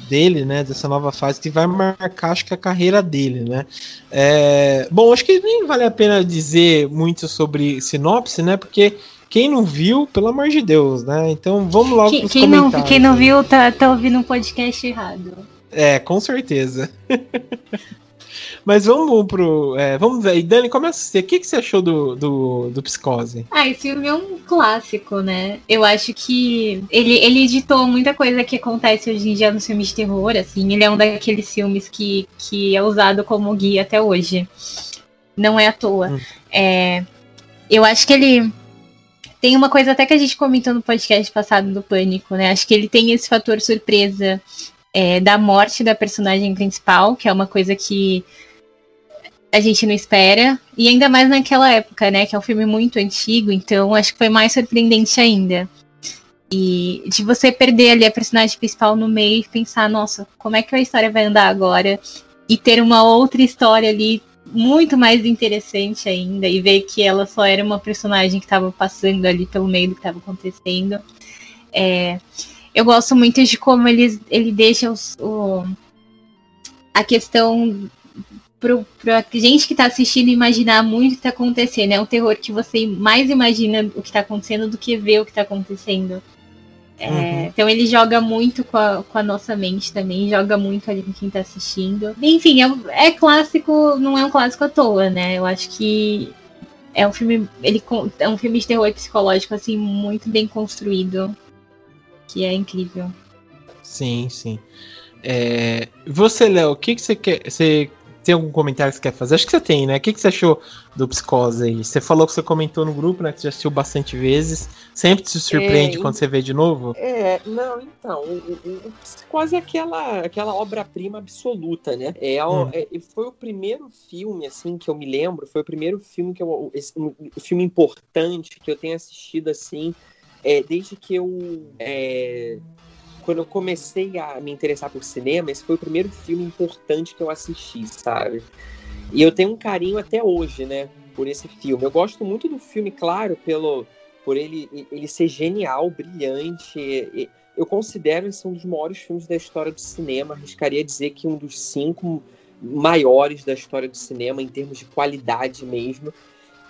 dele, né? Dessa nova fase que vai marcar, acho que a carreira dele, né? É, bom, acho que nem vale a pena dizer muito sobre sinopse, né? Porque quem não viu, pelo amor de Deus, né? Então vamos logo quem, quem não, quem não viu tá, tá ouvindo um podcast errado. É, com certeza. Mas vamos pro. É, vamos ver. Dani, começa você. O que, que você achou do, do, do Psicose? Ah, esse filme é um clássico, né? Eu acho que ele, ele editou muita coisa que acontece hoje em dia nos filmes de terror, assim. Ele é um daqueles filmes que, que é usado como guia até hoje. Não é à toa. Hum. É, eu acho que ele tem uma coisa até que a gente comentou no podcast passado do Pânico, né? Acho que ele tem esse fator surpresa é, da morte da personagem principal, que é uma coisa que a gente não espera. E ainda mais naquela época, né? Que é um filme muito antigo, então acho que foi mais surpreendente ainda. E de você perder ali a personagem principal no meio e pensar, nossa, como é que a história vai andar agora? E ter uma outra história ali muito mais interessante ainda e ver que ela só era uma personagem que estava passando ali pelo meio do que estava acontecendo. É, eu gosto muito de como ele, ele deixa os, o, a questão para gente que está assistindo imaginar muito o que está acontecendo. É um terror que você mais imagina o que está acontecendo do que vê o que está acontecendo. É, uhum. Então ele joga muito com a, com a, nossa mente também, joga muito ali com quem tá assistindo. Enfim, é, é, clássico, não é um clássico à toa, né? Eu acho que é um filme. Ele é um filme de terror psicológico, assim, muito bem construído. Que é incrível. Sim, sim. É, você, Léo, o que, que você quer. Você tem algum comentário que você quer fazer? Acho que você tem, né? O que, que você achou do Psicose aí? Você falou que você comentou no grupo, né? Que você já assistiu bastante vezes. Sempre se surpreende é, quando você vê de novo? É, não, então. O, o, o Psicose é aquela, aquela obra-prima absoluta, né? É, hum. é, foi o primeiro filme, assim, que eu me lembro. Foi o primeiro filme que eu. Esse, um, filme importante que eu tenho assistido, assim. É, desde que eu. Quando eu comecei a me interessar por cinema, esse foi o primeiro filme importante que eu assisti, sabe? E eu tenho um carinho até hoje, né, por esse filme. Eu gosto muito do filme, claro, pelo por ele, ele ser genial, brilhante. Eu considero esse um dos maiores filmes da história do cinema. Arriscaria dizer que um dos cinco maiores da história do cinema, em termos de qualidade mesmo.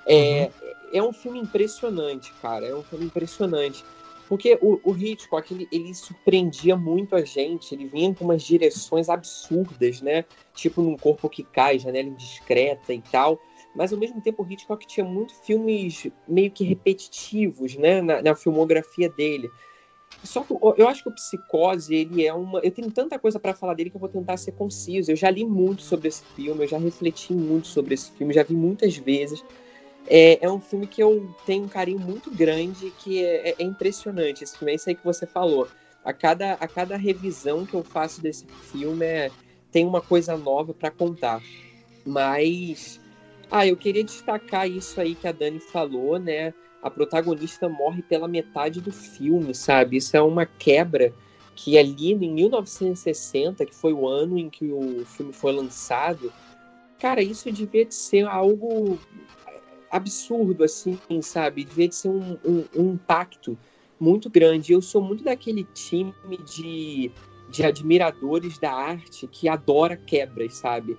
É, uhum. é um filme impressionante, cara. É um filme impressionante. Porque o, o Hitchcock, ele, ele, surpreendia muito a gente, ele vinha com umas direções absurdas, né? Tipo num corpo que cai, janela indiscreta e tal. Mas ao mesmo tempo o Hitchcock tinha muitos filmes meio que repetitivos, né? Na, na filmografia dele. Só que eu acho que o Psicose, ele é uma. Eu tenho tanta coisa para falar dele que eu vou tentar ser conciso. Eu já li muito sobre esse filme, eu já refleti muito sobre esse filme, já vi muitas vezes. É, é um filme que eu tenho um carinho muito grande, que é, é, é impressionante. Esse filme é isso aí que você falou. A cada, a cada revisão que eu faço desse filme é, tem uma coisa nova para contar. Mas, ah, eu queria destacar isso aí que a Dani falou, né? A protagonista morre pela metade do filme, sabe? Isso é uma quebra que ali em 1960, que foi o ano em que o filme foi lançado, cara, isso devia ser algo absurdo, assim, sabe? Devia ser um, um, um impacto muito grande. Eu sou muito daquele time de, de admiradores da arte que adora quebras, sabe?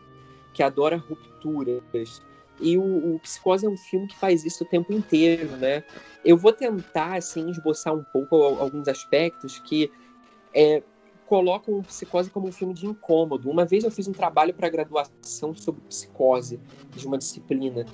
Que adora rupturas. E o, o Psicose é um filme que faz isso o tempo inteiro, né? Eu vou tentar, assim, esboçar um pouco alguns aspectos que é, colocam Psicose como um filme de incômodo. Uma vez eu fiz um trabalho para graduação sobre psicose, de uma disciplina,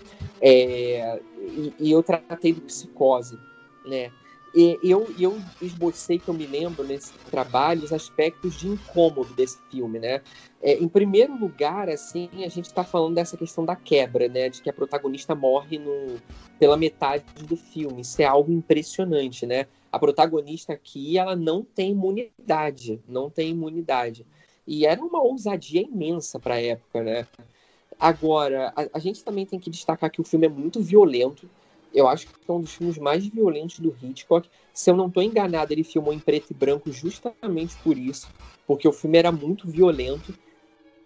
é, e, e, eu tratei do psicose, né? Eu, eu esbocei, que eu me lembro nesse trabalho, os aspectos de incômodo desse filme, né? É, em primeiro lugar, assim, a gente está falando dessa questão da quebra, né? De que a protagonista morre no, pela metade do filme. Isso é algo impressionante, né? A protagonista aqui, ela não tem imunidade, não tem imunidade. E era uma ousadia imensa para a época, né? Agora, a, a gente também tem que destacar que o filme é muito violento, eu acho que é um dos filmes mais violentos do Hitchcock. Se eu não estou enganado, ele filmou em preto e branco justamente por isso, porque o filme era muito violento.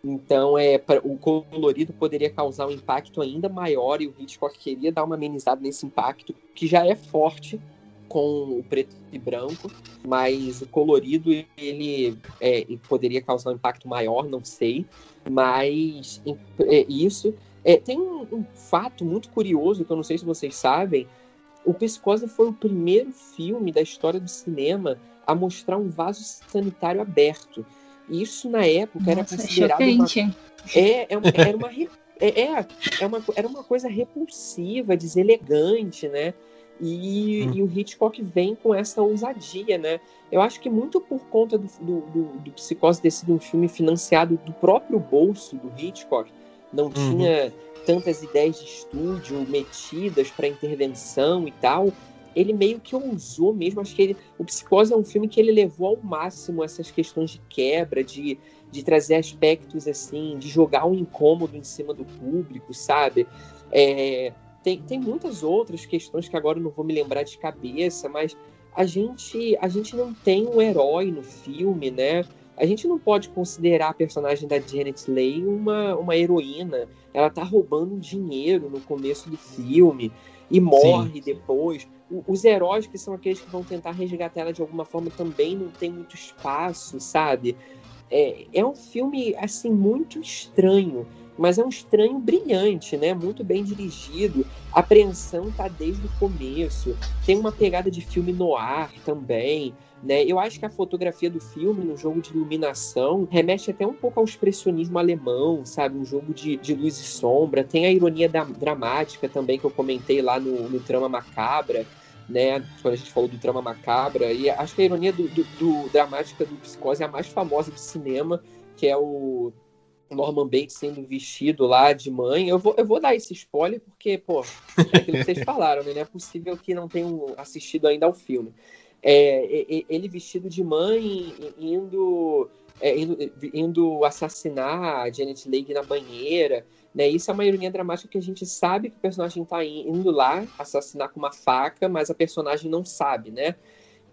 Então, é, o colorido poderia causar um impacto ainda maior e o Hitchcock queria dar uma amenizada nesse impacto, que já é forte com o preto e branco, mas o colorido ele é, poderia causar um impacto maior, não sei. Mas é, isso é, tem um, um, fato muito curioso que eu não sei se vocês sabem. O Psicose foi o primeiro filme da história do cinema a mostrar um vaso sanitário aberto. Isso na época Nossa, era considerado uma, é, é uma, era uma é, é, é uma, era uma coisa repulsiva, deselegante, né? E, hum. e, o Hitchcock vem com essa ousadia, né? Eu acho que muito por conta do, do, do, do Psicose ter sido um filme financiado do próprio bolso do Hitchcock, não uhum. tinha tantas ideias de estúdio metidas para intervenção e tal. Ele meio que ousou mesmo. Acho que ele, o Psicose é um filme que ele levou ao máximo essas questões de quebra, de, de trazer aspectos assim, de jogar um incômodo em cima do público, sabe? É, tem, tem muitas outras questões que agora eu não vou me lembrar de cabeça, mas a gente, a gente não tem um herói no filme, né? A gente não pode considerar a personagem da Janet Leigh uma, uma heroína. Ela tá roubando dinheiro no começo do filme e morre Sim. depois. os heróis que são aqueles que vão tentar resgatar ela de alguma forma também não tem muito espaço, sabe? É, é um filme, assim, muito estranho mas é um estranho brilhante, né? Muito bem dirigido. A apreensão tá desde o começo. Tem uma pegada de filme no ar também. Né? Eu acho que a fotografia do filme, no jogo de iluminação, remete até um pouco ao expressionismo alemão, sabe? Um jogo de, de luz e sombra. Tem a ironia da, dramática também, que eu comentei lá no, no Trama Macabra, né? Quando a gente falou do Trama Macabra. E acho que a ironia do, do, do dramática do Psicose é a mais famosa do cinema, que é o Norman Bates sendo vestido lá de mãe. Eu vou, eu vou dar esse spoiler porque, pô, é aquilo que vocês falaram, né? Não é possível que não tenham assistido ainda ao filme. É, ele vestido de mãe indo, é, indo, indo, assassinar a Janet Leigh na banheira. Né? Isso é uma ironia dramática que a gente sabe que o personagem está indo lá assassinar com uma faca, mas a personagem não sabe, né?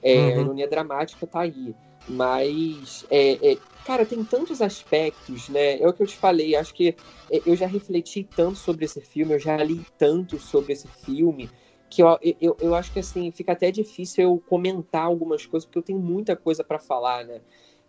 É, uhum. A ironia dramática está aí. Mas, é, é, cara, tem tantos aspectos, né? É o que eu te falei, acho que é, eu já refleti tanto sobre esse filme, eu já li tanto sobre esse filme, que eu, eu, eu acho que, assim, fica até difícil eu comentar algumas coisas, porque eu tenho muita coisa para falar, né?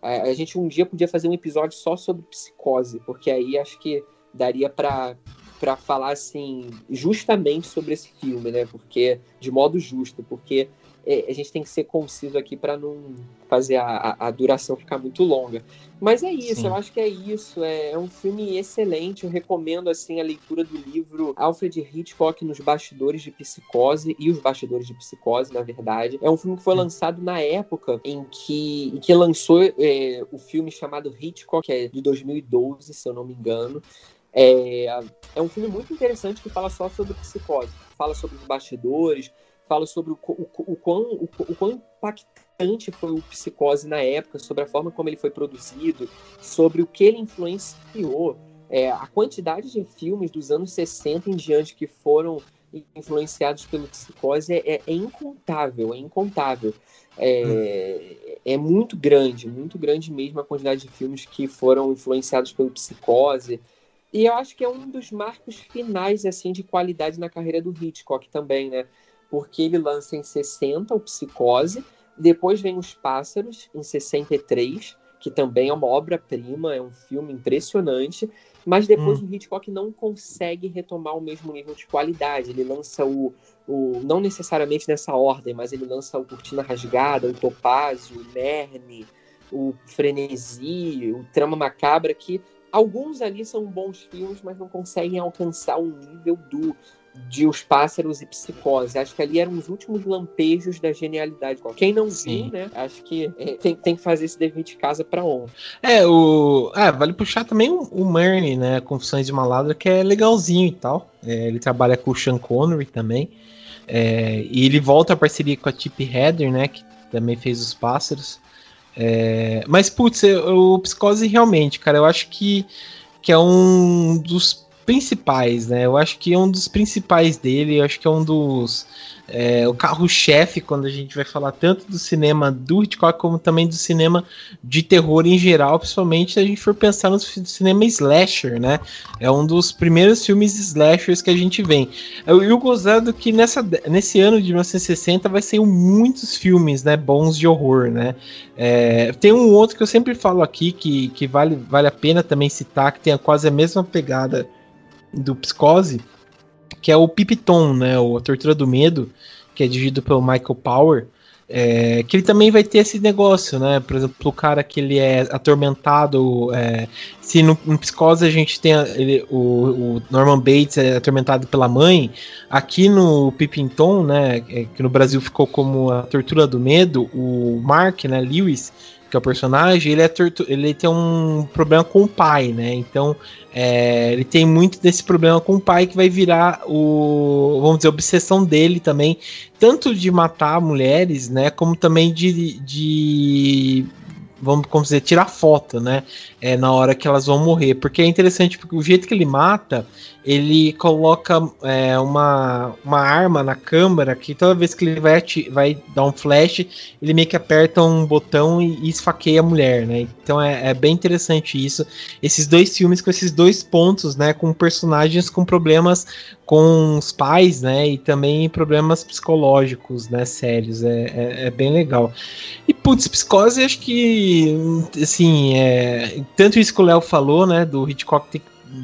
A, a, gente um dia podia fazer um episódio só sobre psicose, porque aí acho que daria para para falar assim justamente sobre esse filme, né? Porque de modo justo, porque é, a gente tem que ser conciso aqui para não fazer a, a, duração ficar muito longa. Mas é isso, Sim. eu acho que é isso. É, é, um filme excelente. Eu recomendo assim a leitura do livro Alfred Hitchcock nos bastidores de Psicose e os bastidores de Psicose, na verdade. É um filme que foi lançado na época em que, em que lançou é, o filme chamado Hitchcock, que é de 2012, se eu não me engano. É, é um filme muito interessante que fala só sobre psicose, fala sobre os bastidores, fala sobre o, o, o, quão, o, o quão impactante foi o Psicose na época, sobre a forma como ele foi produzido, sobre o que ele influenciou. É, a quantidade de filmes dos anos 60 em diante que foram influenciados pelo Psicose é, é, é incontável, é incontável. É, é muito grande, muito grande mesmo a quantidade de filmes que foram influenciados pelo Psicose. E eu acho que é um dos marcos finais assim de qualidade na carreira do Hitchcock também, né? Porque ele lança em 60 o Psicose, depois vem Os Pássaros, em 63, que também é uma obra-prima, é um filme impressionante, mas depois hum. o Hitchcock não consegue retomar o mesmo nível de qualidade. Ele lança o, o não necessariamente nessa ordem, mas ele lança o Cortina Rasgada, o Topázio, o Nerne, o Frenesi, o Trama Macabra, que alguns ali são bons filmes, mas não conseguem alcançar o nível do de Os Pássaros e Psicose. Acho que ali eram os últimos lampejos da genialidade. Quem não Sim. viu, né? Acho que é, tem, tem que fazer esse dever de casa para ontem. É, o. Ah, vale puxar também o, o Murney, né? Confissões de Maladra, que é legalzinho e tal. É, ele trabalha com o Sean Connery também. É, e ele volta a parceria com a Tip Heather, né? Que também fez Os Pássaros. É, mas, putz, o Psicose realmente, cara, eu acho que, que é um dos principais, né? Eu acho que é um dos principais dele, eu acho que é um dos. É, o carro-chefe quando a gente vai falar tanto do cinema do Hitchcock como também do cinema de terror em geral, principalmente se a gente for pensar no cinema slasher, né? É um dos primeiros filmes slashers que a gente vê. Eu, eu gozando que nessa, nesse ano de 1960 vai ser muitos filmes, né? Bons de horror, né? É, tem um outro que eu sempre falo aqui que, que vale, vale a pena também citar, que tem quase a mesma pegada do Psicose, que é o Pipiton, né? O A Tortura do Medo, que é dirigido pelo Michael Power. É, que ele também vai ter esse negócio, né? Por exemplo, o cara que ele é atormentado. É, se no, no, Psicose a gente tem ele, o, o, Norman Bates é atormentado pela mãe, aqui no Pipinton, né? É, que no Brasil ficou como a Tortura do Medo, o Mark, né? Lewis, que é o personagem, ele, é ele tem um problema com o pai, né? Então é, ele tem muito desse problema com o pai que vai virar o, vamos dizer, a obsessão dele também, tanto de matar mulheres, né? Como também de, de vamos como dizer, tirar foto, né? É, na hora que elas vão morrer. Porque é interessante, porque o jeito que ele mata, ele coloca é, uma, uma arma na câmera que toda vez que ele vai, vai dar um flash, ele meio que aperta um botão e, e esfaqueia a mulher, né? Então é, é, bem interessante isso. Esses dois filmes com esses dois pontos, né? Com personagens com problemas com os pais, né? E também problemas psicológicos, né? Sérios. É, é, é bem legal. E, putz, psicose, acho que, assim, é, tanto isso que o Léo falou, né? Do Hitchcock ter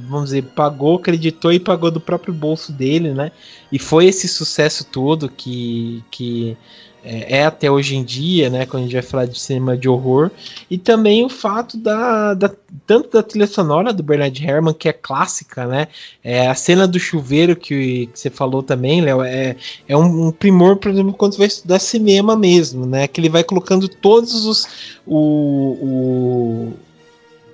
vamos dizer, pagou, acreditou e pagou do próprio bolso dele, né? E foi esse sucesso todo que, que é, é, até hoje em dia, né, quando a gente vai falar de cinema de horror, e também o fato da, da tanto da trilha sonora do Bernard Herrmann, que é clássica, né, é, a cena do chuveiro que, que você falou também, Léo, é, é um, um, primor, por exemplo, quando você vai estudar cinema mesmo, né, que ele vai colocando todos os o, o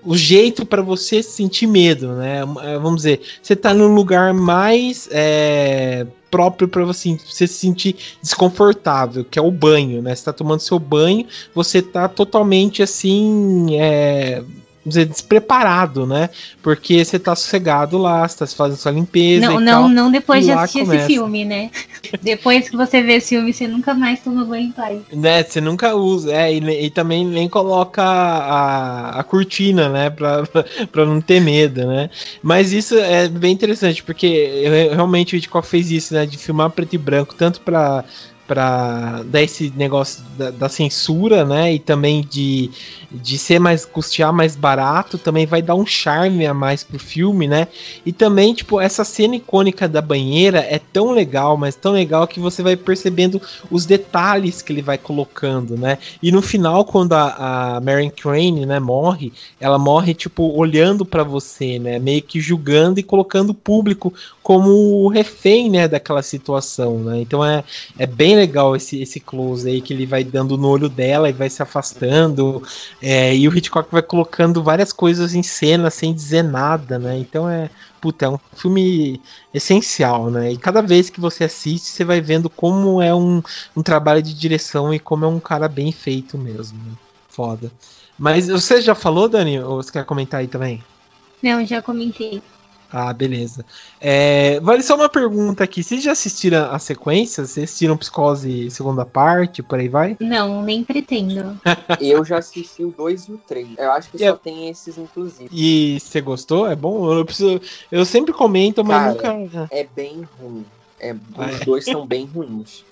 o jeito para você sentir medo, né? É, vamos dizer, você tá no lugar mais é, próprio para você, se sentir desconfortável, que é o banho, né? Você tá tomando seu banho, você tá totalmente assim, é, dizer, despreparado, né? Porque você tá sossegado lá, você tá fazendo sua limpeza. Não, não, tal, não depois de assistir começa. esse filme, né? depois que você vê esse filme, você nunca mais toma banho em paz. Né, você nunca usa, é, e, e também nem coloca a, a cortina, né? Pra, pra não ter medo, né? Mas isso é bem interessante, porque realmente o Hitchcock fez isso, né? De filmar preto e branco, tanto pra para dar esse negócio da, da, censura, né? E também de, de ser mais custear mais barato, também vai dar um charme a mais pro filme, né? E também, tipo, essa cena icônica da banheira é tão legal, mas tão legal que você vai percebendo os detalhes que ele vai colocando, né? E no final, quando a, a Mary Crane, né, morre, ela morre, tipo, olhando para você, né? Meio que julgando e colocando o público como refém, né, daquela situação, né? Então é, é bem legal esse, esse close aí, que ele vai dando no olho dela e vai se afastando, é, e o Hitchcock vai colocando várias coisas em cena sem dizer nada, né? Então é, puta, é um filme essencial, né? E cada vez que você assiste, você vai vendo como é um, um trabalho de direção e como é um cara bem feito mesmo. Né? Foda. Mas você já falou, Dani? Ou você quer comentar aí também? Não, já comentei. Ah, beleza. É, vale só uma pergunta aqui. Vocês já assistiram a sequência? Vocês assistiram Psicose segunda parte, por aí vai? Não, nem pretendo. eu já assisti o 2 e o 3. Eu acho que só tem esses, inclusive. E você gostou? É bom? Eu, preciso... eu sempre comento, mas Cara, nunca. É bem ruim. É, ah, os é. dois são bem ruins.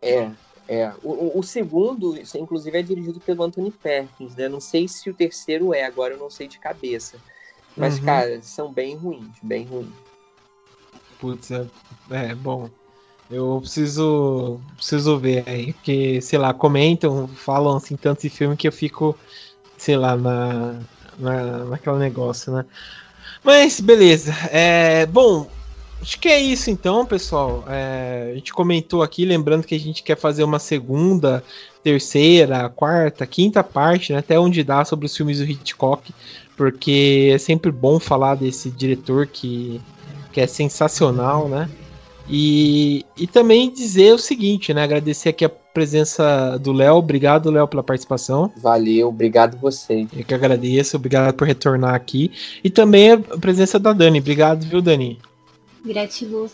É. É, o, o, segundo, inclusive, é dirigido pelo Anthony Perkins, né? Não sei se o terceiro é, agora eu não sei de cabeça. Mas, uhum. cara, são bem ruins, bem ruins. Putz, é, é, bom. Eu preciso preciso ver aí, porque, sei lá, comentam, falam assim tanto de filme que eu fico, sei lá, na, na, naquele negócio, né? Mas, beleza. É, bom, acho que é isso então, pessoal. É, a gente comentou aqui, lembrando que a gente quer fazer uma segunda, terceira, quarta, quinta parte, né, até onde dá sobre os filmes do Hitchcock porque é sempre bom falar desse diretor que, que é sensacional, né? E, e também dizer o seguinte, né? Agradecer aqui a presença do Léo. Obrigado, Léo, pela participação. Valeu, obrigado você. Eu que agradeço, obrigado por retornar aqui. E também a presença da Dani. Obrigado, viu, Dani? Gratiluz.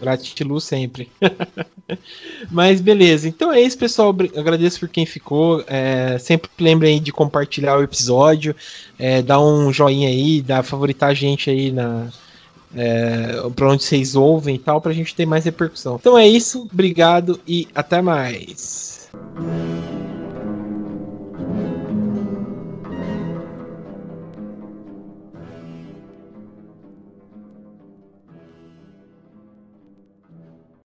Gratiluz sempre. Mas beleza, então é isso, pessoal. Agradeço por quem ficou. É, sempre lembrem de compartilhar o episódio, é, dar um joinha aí, dar favoritar a gente aí na. É, para onde vocês ouvem e tal, pra gente ter mais repercussão. Então é isso, obrigado e até mais.